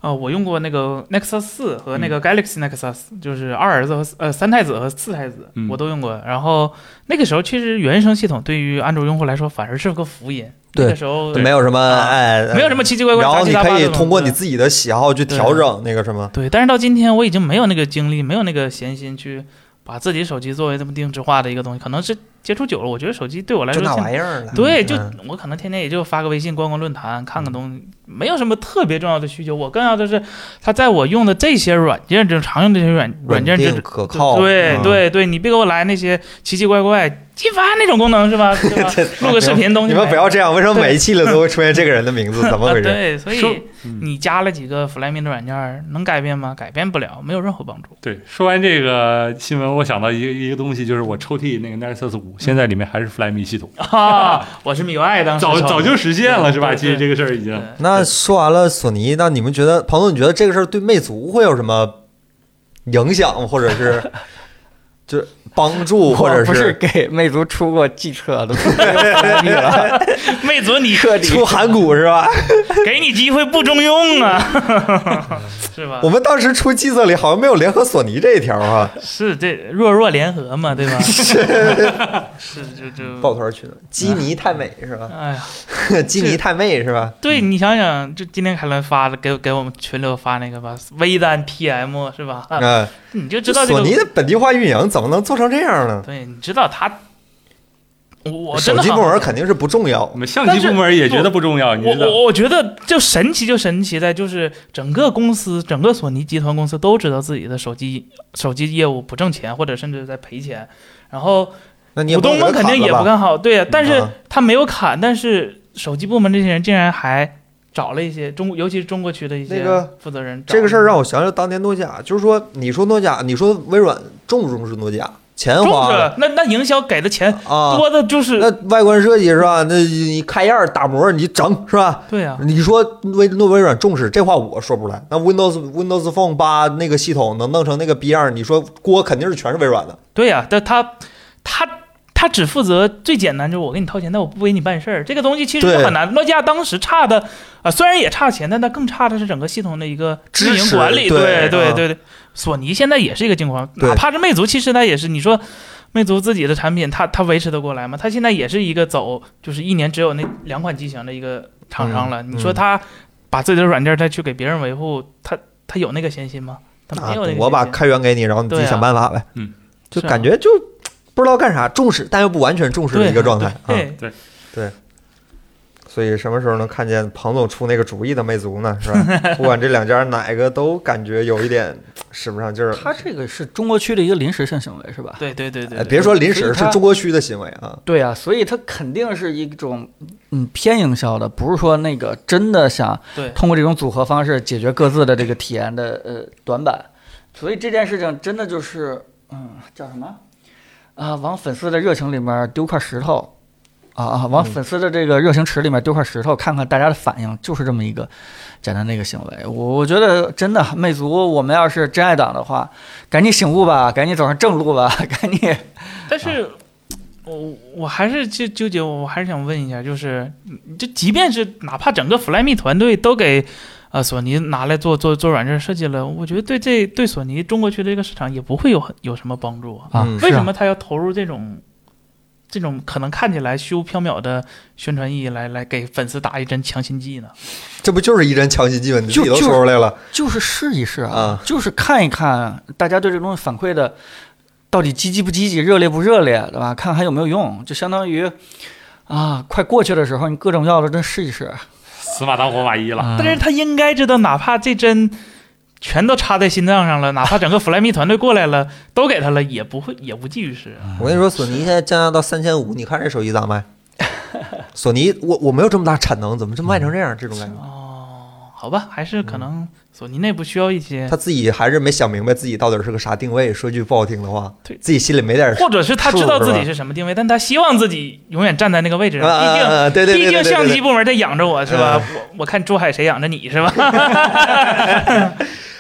呃，我用过那个 Nexus 四和那个 Galaxy Nexus，、就是二儿子和呃三太子和四太子嗯我都用过。然后那个时候其实原生系统对于安卓用户来说反而是个福音。对那个时候没有什么啊哎，没有什么奇奇怪怪然后你可以通过你自己的喜好去调整那个什么。对，但是到今天我已经没有那个精力，没有那个闲心去把自己手机作为这么定制化的一个东西。可能是接触久了，我觉得手机对我来说就那玩意儿了，对，就嗯我可能天天也就发个微信、逛逛论坛、看看东西，没有什么特别重要的需求。我更要的是，它在我用的这些软件，就常用这些软软件之稳定可靠，对嗯对对，你别给我来那些奇奇怪怪激发那种功能是吧？对吧？录个视频东西你们不要这样，为什么每一期里都会出现这个人的名字？怎么啊，回事？对，所以你加了几个 Flyme 的软件，能改变吗？改变不了，没有任何帮助。对，说完这个新闻，我想到一个一个东西，就是我抽屉那个 Nexus 五，现在里面还是 Flyme 系统，啊，我是 MIUI 当时早早就实现了，是吧？其实这个事儿已经那说完了索尼，那你们觉得，彭总，你觉得这个事儿对魅族会有什么影响，或者是 就是帮助，或者是不是给魅族出过计策的，了，魅族你彻底出函谷是吧？给你机会不中用啊，是吧我？们当时出计策里好像没有联合索尼这一条啊，是这弱弱联合嘛，对吧？是就就抱团取暖，基尼太美是吧？哎呀，基尼太妹是吧？对你想想，就今天凯伦发的，给给我们群里发那个吧，微单 PM 是吧？嗯，你就知道这个索尼的本地化运营怎么能做成这样呢？对，你知道他，我我手机部门肯定是不重要我，们相机部门也觉得不重要，你知道？我我我觉得就神奇就神奇在就是整个公司整个索尼集团公司都知道自己的手机手机业务不挣钱或者甚至在赔钱，然后那你也股东们肯定也不看好，对呀、但是啊他没有砍，但是手机部门这些人竟然还找了一些中，尤其是中国区的一些负责人找这个事儿让我想想当年诺基亚，就是说，你说诺基亚，你说微软重不重视诺基亚？钱重花了那那营销给的钱啊，多的就是、那外观设计是吧？那你开样打磨你整是吧？对呀、你说微诺微软重视这话我说不出来。那 Windows Windows Phone 八那个系统能弄成那个逼样，你说锅肯定是全是微软的。对呀、但他他他只负责最简单，就是我给你掏钱，但我不为你办事儿。这个东西其实很难。诺基亚当时差的啊、虽然也差钱，但它更差的是整个系统的一个运营管理。对对对对，索尼现在也是一个境况，对哪怕是魅族，其实它也是你说。魅族自己的产品，它它维持得过来吗？它现在也是一个走，就是一年只有那两款机型的一个厂商了。嗯你说它把自己的软件再去给别人维护，它它有那个闲心吗？它没有那个闲心。啊我把开源给你，然后你自己想办法呗。嗯，就感觉就不知道干啥，重视但又不完全重视的一个状态啊。对，所以什么时候能看见彭总出那个主意的魅族呢？是吧？不管这两家哪个都感觉有一点使不上劲儿。他这个是中国区的一个临时性行为，是吧？对对对对别说临时，是中国区的行为啊。对啊，所以它肯定是一种嗯偏营销的，不是说那个真的想对通过这种组合方式解决各自的这个体验的呃短板。所以这件事情真的就是嗯叫什么啊？往粉丝的热情里面丢块石头。啊啊！往粉丝的这个热情池里面丢块石头，看看大家的反应，就是这么一个简单的一个行为。我我觉得真的，魅族，我们要是真爱党的话，赶紧醒悟吧，赶紧走上正路吧，赶紧。但是，我我还是纠纠结，我还是想问一下，就是你这即便是哪怕整个 Flyme 团队都给呃索尼拿来做做做软件设计了，我觉得对这对索尼中国区的这个市场也不会有很有什么帮助啊。啊嗯为什么他要投入这种这种可能看起来虚无缥缈的宣传意义来来给粉丝打一针强心剂呢？这不就是一针强心剂吗？你自己都就说出来了。就是试一试啊，啊就是看一看大家对这东西反馈的到底积极不积极、热烈不热烈，对吧？看还有没有用，就相当于啊，快过去的时候，你各种药都真试一试。死马当活马医了。啊但是他应该知道，哪怕这针全都插在心脏上了，哪怕整个 Flyme 团队过来了，都给他了，也不会也无济于事啊。我跟你说，索尼现在降价到三千五，你看这手机咋卖？索尼，我我没有这么大产能，怎么就卖成这样？这种感觉，哦，好吧，还是可能索尼内部需要一些他，自己还是没想明白自己到底是个啥定位。说句不好听的话，对自己心里没点或者是他知道自己是是什么定位，但他希望自己永远站在那个位置上。毕竟，啊对对对毕竟相机部门在养着我是吧？嗯我我看珠海谁养着你是吧？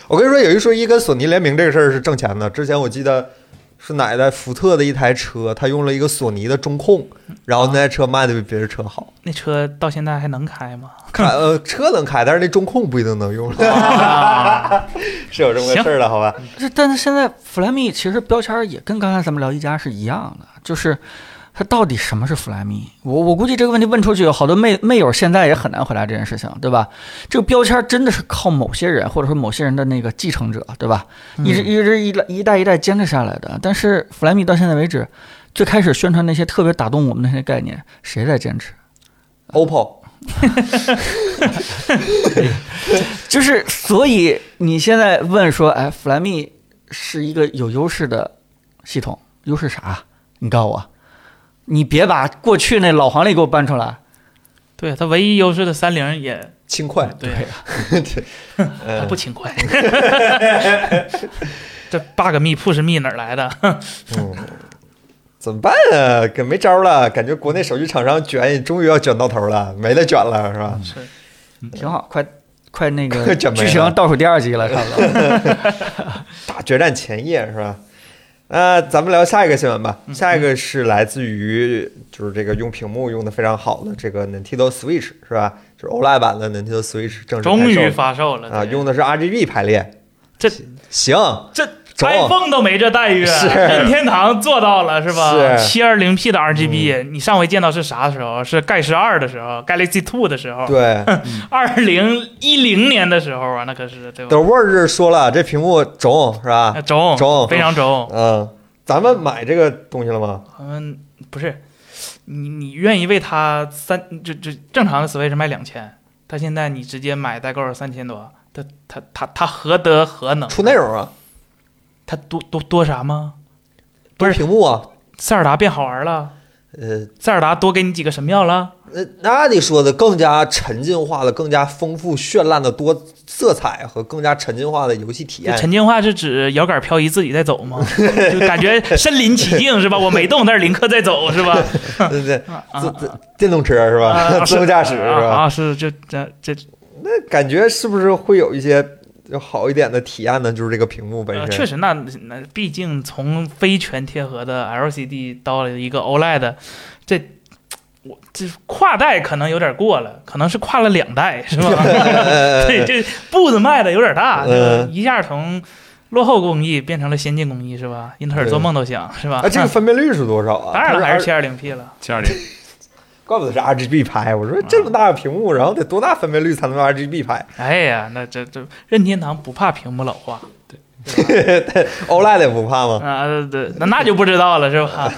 我跟你说，有一说一，跟索尼联名这个事儿是挣钱的。之前我记得是哪代福特的一台车，它用了一个索尼的中控，然后那台车卖的比别人车好。那车到现在还能开吗？开呃车能开，但是那中控不一定能用，了 是有这么个事儿的，好吧？这但是现在 Flyme 其实标签儿也跟刚才咱们聊一加是一样的，就是它到底什么是 Flyme？我我估计这个问题问出去，有好多妹妹友现在也很难回答这件事情，对吧？这个标签真的是靠某些人或者说某些人的那个继承者，对吧？一直一直一代一代一代坚持下来的。但是 Flyme 到现在为止，最开始宣传那些特别打动我们那些概念，谁在坚持？OPPO 就是，所以你现在问说，哎，Flyme 是一个有优势的系统，优势啥？你告诉我，你别把过去那老黄历给我搬出来。对他唯一优势的三菱也轻快，对，呃他不轻快。这 bug 密 push 密哪儿来的？嗯，怎么办啊？可没招了，感觉国内手机厂商卷，终于要卷到头了，没得卷了，是吧？是挺好，快快那个剧情倒数第二集了，差不多。大决战前夜是吧？那咱们聊下一个新闻吧。嗯下一个是来自于就是这个用屏幕用的非常好的这个 Nintendo Switch 是吧？就是 OLED 版的 Nintendo Switch 正式终于发售了啊，对用的是 RGB 排列。这行，这中 iPhone 都没这待遇，是任天堂做到了是吧？七二零 P 的 RGB，、你上回见到是啥时候？是盖十二的时候，Galaxy Two 的时候，对，二零一零年的时候啊，那可是对吧？等 Word 是说了，这屏幕中是吧啊？中中非常中。嗯，咱们买这个东西了吗？嗯，不是，你你愿意为它三就就正常的 Switch 卖两千，它现在你直接买代购三千多，它它它它何德何能？出内容啊，它多多多啥吗？不是屏幕啊。塞尔达变好玩了，呃，塞尔达多给你几个神庙了。那那你说的更加沉浸化的、更加丰富绚烂的多色彩和更加沉浸化的游戏体验，沉浸化是指摇杆漂移自己在走吗？就感觉身临其境是吧？我没动，但是林克在走是吧？对 对，自自电动车是吧？啊自动驾驶是吧？啊啊，是就这这那感觉是不是会有一些要好一点的体验呢，就是这个屏幕本呃，身。确实，那那毕竟从非全贴合的 LCD 到了一个 OLED，这我这跨代可能有点过了，可能是跨了两代，是吧？对，这步子迈的有点大，一下从落后工艺变成了先进工艺，是吧？英特尔做梦都想，是吧？啊，这个分辨率是多少啊？当然了，还是七二零 P 了。七二零，怪不得是 RGB 拍。我说这么大的屏幕，然后得多大分辨率才能用 RGB 拍哎呀，那这这任天堂不怕屏幕老化对？OLED 也不怕吗？啊？对，那那就不知道了，是吧？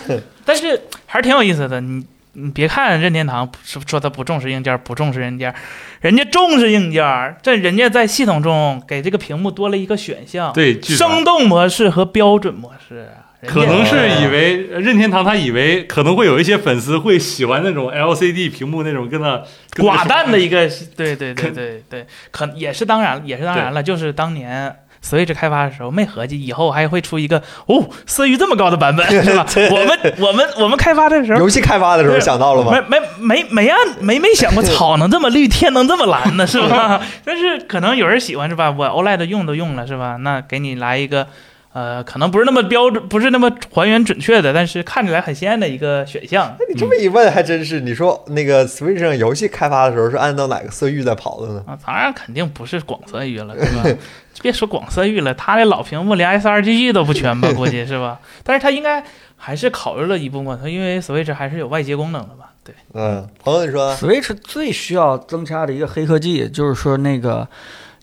但是还是挺有意思的。你你别看任天堂说说他不重视硬件，不重视硬件，人家重视硬件，这人家在系统中给这个屏幕多了一个选项，对，生动模式和标准模式。可能是以为任天堂他以为可能会有一些粉丝会喜欢那种 LCD 屏幕那种跟那寡淡的一个，对对对对对，可也是当然，也是当然了，就是当年 Switch 开发的时候没合计以后还会出一个哦色域这么高的版本，是吧？我们我们我们开发的时候游戏开发的时候想到了吗？没没没没按没没想过草能这么绿，天能这么蓝呢，是吧？但是可能有人喜欢是吧？我 OLED 用都用了是吧？那给你来一个。呃，可能不是那么标准，不是那么还原准确的，但是看起来很鲜艳的一个选项。那你这么一问，还真是。你说那个 Switch 上游戏开发的时候是按照哪个色域在跑的呢？啊，当然肯定不是广色域了，对吧？别说广色域了，它那老屏幕连 sRGB 都不全吧？估计是吧？但是它应该还是考虑了一部分，它因为 Switch 还是有外接功能的吧？对，嗯，朋友你说 Switch 最需要增加的一个黑科技，就是说那个。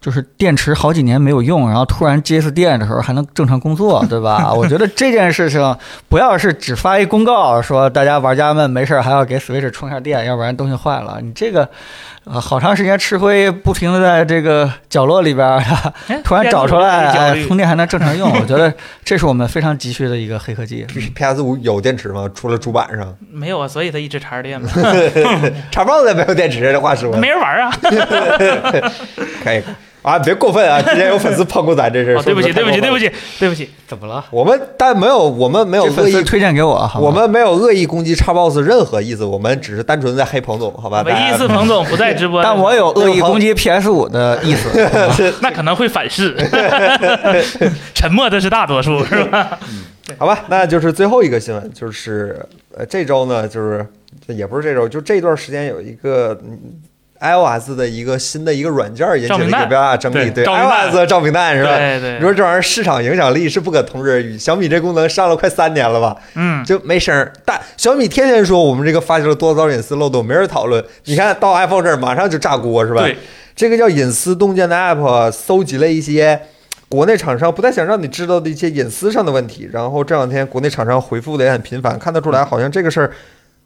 就是电池好几年没有用，然后突然接一次电的时候还能正常工作，对吧？我觉得这件事情不要是只发一公告说大家玩家们没事还要给 Switch 充下电，要不然东西坏了。你这个，呃，好长时间吃灰，不停的在这个角落里边 突然找出来，焦哎充电还能正常用，我觉得这是我们非常急需的一个黑科技。PS 五有电池吗？除了主板上，没有啊，所以它一直插着电嘛，插棒子也没有电池，这话说没人玩啊。可以啊，别过分啊！之前有粉丝碰过咱这事对不起，对不起，对不起。对不起。怎么了？我们但没有，我们没有恶意推荐给我，我们没有恶意攻击叉 boss 任何意思，我们只是单纯在黑彭总，好吧？唯一一次彭总不在直播，但我有恶意攻击 PS 五的意思。那可能会反噬。沉默的是大多数，是吧？好吧，那就是最后一个新闻，就是呃这周呢，就是也不是这周，就这段时间有一个。嗯 iOS 的一个新的一个软件引起了一个比较大的争议，对 iOS 的照明弹是吧？对对你说这玩意儿市场影响力是不可同日而语。小米这功能上了快三年了吧，嗯，就没声儿。但小米天天说我们这个发现了多少隐私漏洞，没人讨论。你看到 iPhone 这儿马上就炸锅是吧？对，这个叫隐私洞见的 App 搜集了一些国内厂商不太想让你知道的一些隐私上的问题，然后这两天国内厂商回复的也很频繁，看得出来好像这个事儿。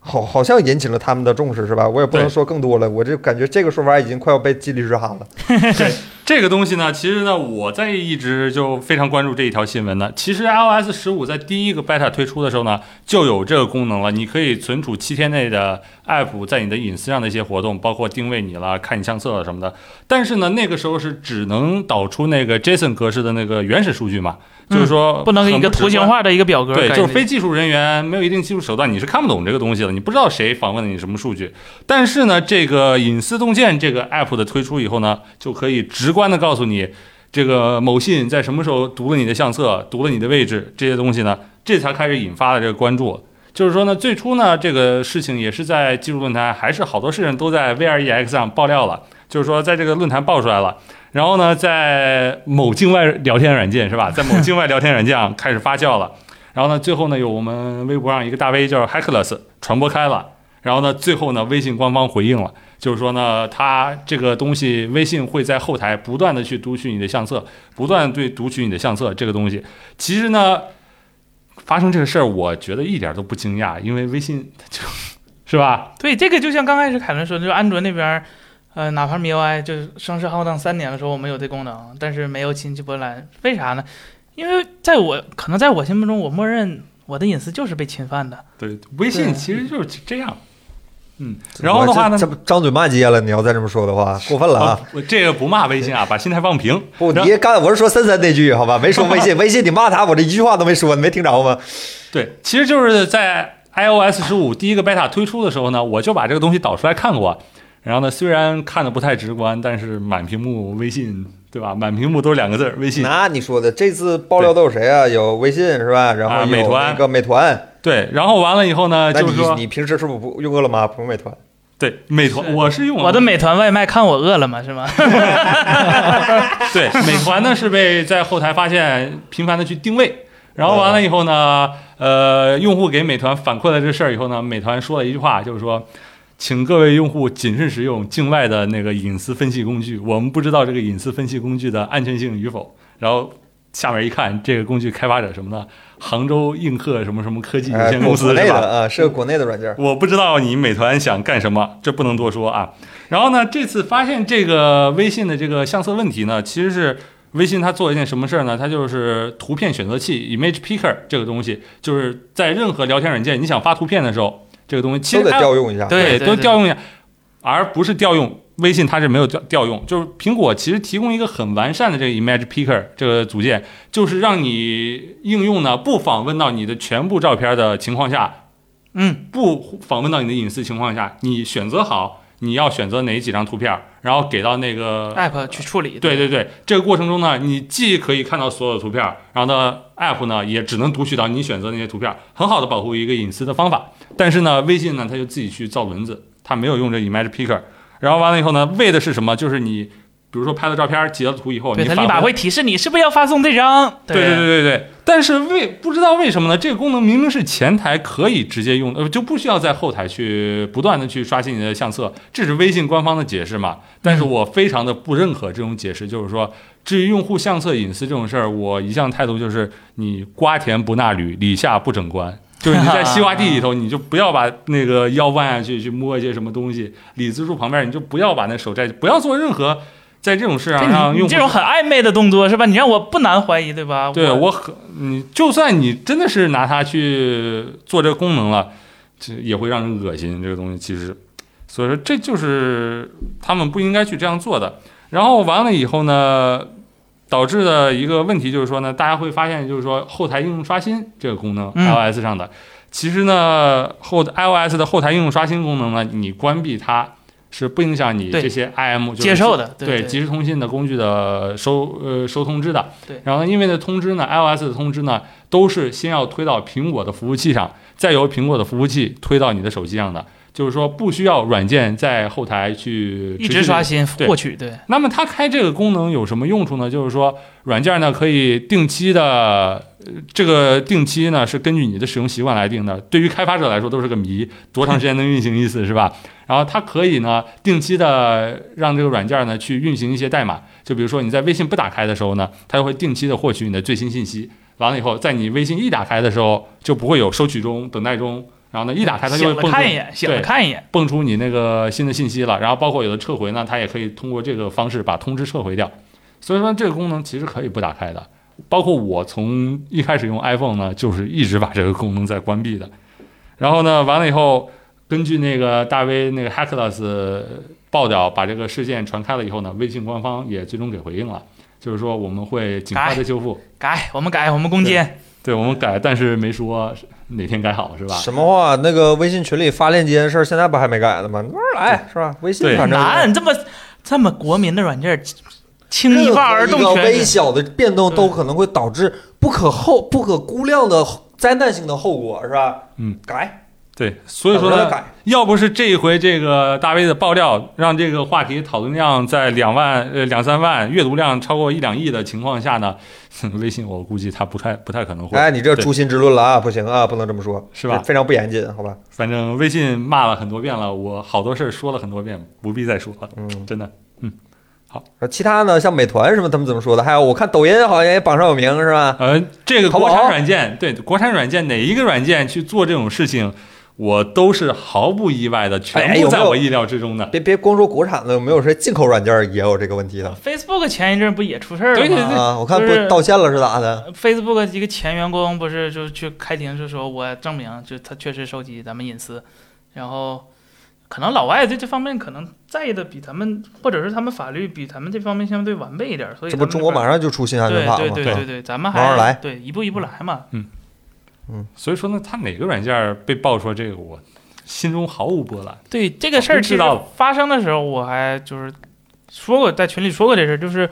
好，好像引起了他们的重视，是吧？我也不能说更多了，我就感觉这个说法已经快要被激励之哈了。这个东西呢，其实呢，我在一直就非常关注这一条新闻呢。其实 iOS 十五在第一个 beta 推出的时候呢，就有这个功能了，你可以存储七天内的 app 在你的隐私上的一些活动，包括定位你了、看你相册了什么的。但是呢，那个时候是只能导出那个 JSON 格式的那个原始数据嘛，就是说嗯不能一个图形化的一个表格。对，就是非技术人员没有一定技术手段，你是看不懂这个东西的，你不知道谁访问了你什么数据。但是呢，这个隐私洞见这个 app 的推出以后呢，就可以直观的告诉你，这个某信在什么时候读了你的相册，读了你的位置这些东西呢，这才开始引发了这个关注。就是说呢，最初呢，这个事情也是在技术论坛，还是好多事情都在 VREX 上爆料了，就是说在这个论坛爆出来了。然后呢，在某境外聊天软件是吧，在某境外聊天软件上开始发酵了。然后呢，最后呢，有我们微博上一个大 V 叫 Hackless 传播开了。然后呢，最后呢，微信官方回应了，就是说呢，它这个东西，微信会在后台不断的去读取你的相册，不断对读取你的相册这个东西。其实呢，发生这个事儿，我觉得一点都不惊讶，因为微信就是吧？对这个，就像刚开始凯伦说的，就是安卓那边儿，呃，哪怕 MIUI 就是声势浩荡三年的时候，我们有这功能，但是没有侵袭波澜，为啥呢？因为在我可能在我心目中，我默认我的隐私就是被侵犯的。对，微信其实就是这样。嗯，然后的话呢这，这不张嘴骂街了？你要再这么说的话，过分了啊！啊，我这个不骂微信啊，把心态放平。不，你刚才我是说森森那句，好吧？没说微信，微信你骂他，我这一句话都没说，你没听着吗？对，其实就是在 iOS 十五第一个 beta 推出的时候呢，我就把这个东西导出来看过。然后呢，虽然看的不太直观，但是满屏幕微信，对吧？满屏幕都是两个字儿微信。那你说的这次爆料都有谁啊？有微信是吧？然后啊美团一个美团。对，然后完了以后呢，那就是说你你平时是不是不用饿了么不用美团？对美团，是我是用我的美团外卖看我饿了么？是吗？对，美团呢是被在后台发现频繁的去定位，然后完了以后呢，呃，用户给美团反馈了这事儿以后呢，美团说了一句话，就是说，请各位用户谨慎使用境外的那个隐私分析工具，我们不知道这个隐私分析工具的安全性与否。然后下面一看，这个工具开发者什么呢？杭州映客什么什么科技有哎，限公司是吧？啊，是个国内的软件。我不知道你美团想干什么，这不能多说啊。然后呢，这次发现这个微信的这个相册问题呢，其实是微信它做了一件什么事儿呢？它就是图片选择器 （image picker） 这个东西，就是在任何聊天软件你想发图片的时候，这个东西其都得实还有调用一下。对都调用一下，而不是调用。微信它是没有调调用，就是苹果其实提供一个很完善的这个 Image Picker 这个组件，就是让你应用呢不访问到你的全部照片的情况下，嗯，不访问到你的隐私情况下，你选择好你要选择哪几张图片，然后给到那个 app 去处理。对对对，这个过程中呢，你既可以看到所有的图片，然后呢，app 呢也只能读取到你选择那些图片，很好的保护一个隐私的方法。但是呢，微信呢，它就自己去造轮子，它没有用这 Image Picker。然后完了以后呢，为的是什么？就是你，比如说拍了照片，截了图以后，对，你它立马会提示你是不是要发送这张。对对对对对，但是为不知道为什么呢？这个功能明明是前台可以直接用，呃，就不需要在后台去不断的去刷新你的相册，这是微信官方的解释嘛？但是我非常的不认可这种解释，就是说，至于用户相册隐私这种事儿，我一向态度就是你瓜田不纳履，李下不整官。就是你在西瓜地里头，你就不要把那个腰弯下去去摸一些什么东西；李子树旁边，你就不要把那手摘，不要做任何在这种市场上让用户这种很暧昧的动作是吧？你让我不难怀疑，对吧？对我我很，你就算你真的是拿它去做这个功能了，这也会让人恶心。这个东西其实，所以说这就是他们不应该去这样做的。然后完了以后呢，导致的一个问题就是说呢，大家会发现就是说后台应用刷新这个功能、嗯 iOS 上的，其实呢后 iOS 的后台应用刷新功能呢，你关闭它是不影响你这些 IM 就是接受的，对对即时通信的工具的收呃收通知的。对然后呢，因为呢通知呢，iOS 的通知呢，都是先要推到苹果的服务器上，再由苹果的服务器推到你的手机上的。就是说，不需要软件在后台去一直刷新获取，对，那么它开这个功能有什么用处呢？就是说，软件呢可以定期的，呃这个定期呢是根据你的使用习惯来定的。对于开发者来说都是个谜，多长时间能运行一次是吧？然后它可以呢定期的让这个软件呢去运行一些代码，就比如说你在微信不打开的时候呢，它就会定期的获取你的最新信息。完了以后，在你微信一打开的时候，就不会有收取中、等待中。然后呢，一打开它就会蹦出看一眼，对看一眼，蹦出你那个新的信息了，然后包括有的撤回呢，它也可以通过这个方式把通知撤回掉。所以说这个功能其实可以不打开的。包括我从一开始用 iPhone 呢，就是一直把这个功能在关闭的。然后呢，完了以后，根据那个大 V 那个 Hackless 爆料把这个事件传开了以后呢，微信官方也最终给回应了，就是说我们会尽快的修复。改我们改我们攻坚，对我们改，但是没说哪天改好，是吧？什么话？那个微信群里发链接的事儿，现在不还没改呢吗？慢慢来是吧？微信对反正难，这么这么国民的软件，轻易而动何一个微。小的变动都可能会导致不可后、不可估量的灾难性的后果，是吧？嗯，改，对，所以说呢。要不是这一回这个大 V 的爆料，让这个话题讨论量在两万呃两三万，阅读量超过一两亿的情况下呢，微信我估计它不太不太可能会。哎，你这诛心之论了啊！不行啊，不能这么说，是吧非常不严谨，好吧？反正微信骂了很多遍了，我好多事儿说了很多遍，不必再说了，嗯，真的。呃其他呢，像美团什么，他们怎么说的？还有我看抖音好像也榜上有名，是吧？呃，这个国产软件，对国产软件哪一个软件去做这种事情，我都是毫不意外的，全部在我意料之中的。别别光说国产的，有没有谁进口软件也有这个问题的？Facebook 前一阵不也出事儿了吗？对对对啊，我看不就是道歉了是咋的？Facebook 一个前员工不是就去开庭，就说我证明就他确实收集咱们隐私，然后可能老外对这方面可能在意的比咱们，或者是他们法律比咱们这方面相对完备一点，所以这不中国马上上就出新安全对对法吗？对对对，咱们还慢慢来对一步一步来嘛。所以说呢，它哪个软件被爆出来这个，我心中毫无波澜。对这个事儿，知道发生的时候，我还就是说过，在群里说过这事儿，就是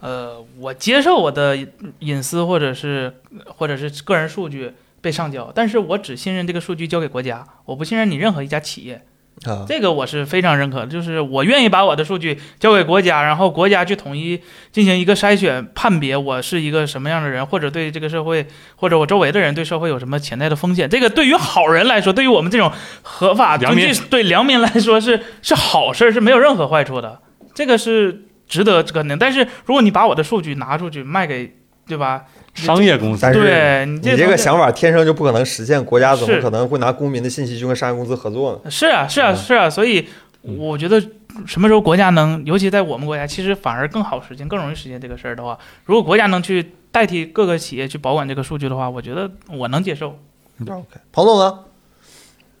呃，我接受我的隐私或者是或者是个人数据被上交，但是我只信任这个数据交给国家，我不信任你任何一家企业。啊，这个我是非常认可的，就是我愿意把我的数据交给国家，然后国家去统一进行一个筛选、判别我是一个什么样的人，或者对这个社会或者我周围的人对社会有什么潜在的风险。这个对于好人来说，对于我们这种合法良民对良民来说是是好事儿，是没有任何坏处的，这个是值得肯定。但是如果你把我的数据拿出去卖给，对吧？商业公司。但是对你你这个想法天生就不可能实现，国家怎么可能会拿公民的信息去跟商业公司合作呢？是啊，是啊，嗯。是啊，所以我觉得什么时候国家能，尤其在我们国家，其实反而更好实现、更容易实现这个事儿的话，如果国家能去代替各个企业去保管这个数据的话，我觉得我能接受。OK，彭总呢？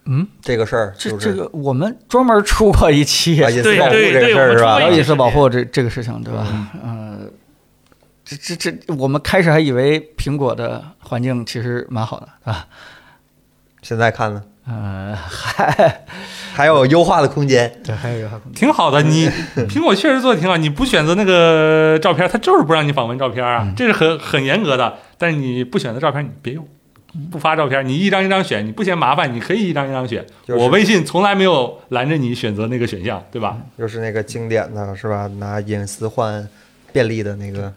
嗯，这个事儿这就是。这个我们专门出过一期啊，隐私保护这个事儿是吧？隐私保护这这个事情，对吧？嗯。呃，这这这，我们开始还以为苹果的环境其实蛮好的，啊，现在看呢，呃，还 还有优化的空间。对，还有优化空间挺好的。你 苹果确实做的挺好，你不选择那个照片，它就是不让你访问照片啊，嗯这是很很严格的。但是你不选择照片，你别用，不发照片，你一张一张选，你不嫌麻烦，你可以一张一张选。就是我微信从来没有拦着你选择那个选项，对吧？又是那个经典的是吧？拿隐私换便利的那个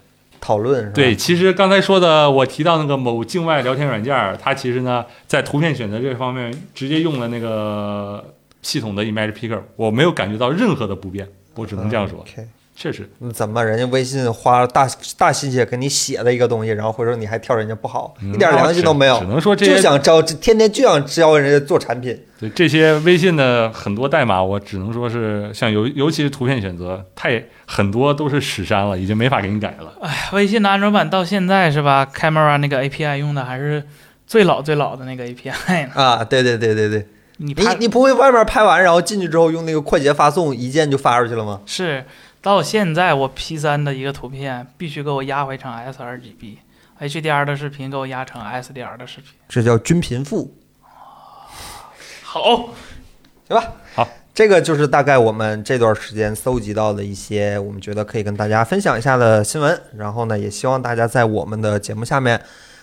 讨论是吧？对，其实刚才说的，我提到那个某境外聊天软件儿，它其实呢在图片选择这方面直接用了那个系统的 Image Picker，我没有感觉到任何的不便，我只能这样说确实。那怎么人家微信花了大大心血给你写了一个东西，然后回头你还挑人家不好，嗯一点良心都没有只，能说这就想招，天天就想教人家做产品。对这些微信的很多代码，我只能说是像尤尤其是图片选择，太很多都是屎删了，已经没法给你改了。哎微信的安卓版到现在是吧？Camera 那个 API 用的还是最老最老的那个 API 呢。啊，对对对对对，你你拍你不会外面拍完，然后进去之后用那个快捷发送，一键就发出去了吗？是到现在我 P 三的一个图片必须给我压回成 sRGB，HDR 的视频给我压成 SDR 的视频。这叫均贫富，好，行吧？好，这个就是大概我们这段时间搜集到的一些我们觉得可以跟大家分享一下的新闻。然后呢，也希望大家在我们的节目下面，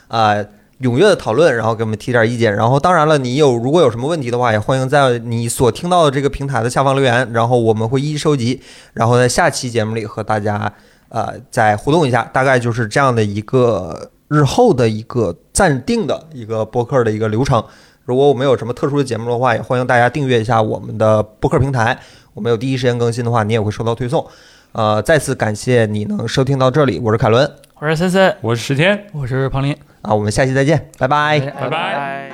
啊、踊跃的讨论，然后给我们提点意见。然后当然了，你有如果有什么问题的话，也欢迎在你所听到的这个平台的下方留言，然后我们会一一收集，然后在下期节目里和大家呃再互动一下。大概就是这样的一个日后的一个暂定的一个播客的一个流程。如果我们有什么特殊的节目的话，也欢迎大家订阅一下我们的播客平台。我们有第一时间更新的话，你也会收到推送。呃，再次感谢你能收听到这里，我是凯伦我是森森，我是石天。我是庞林，啊，我们下期再见，拜拜。拜拜拜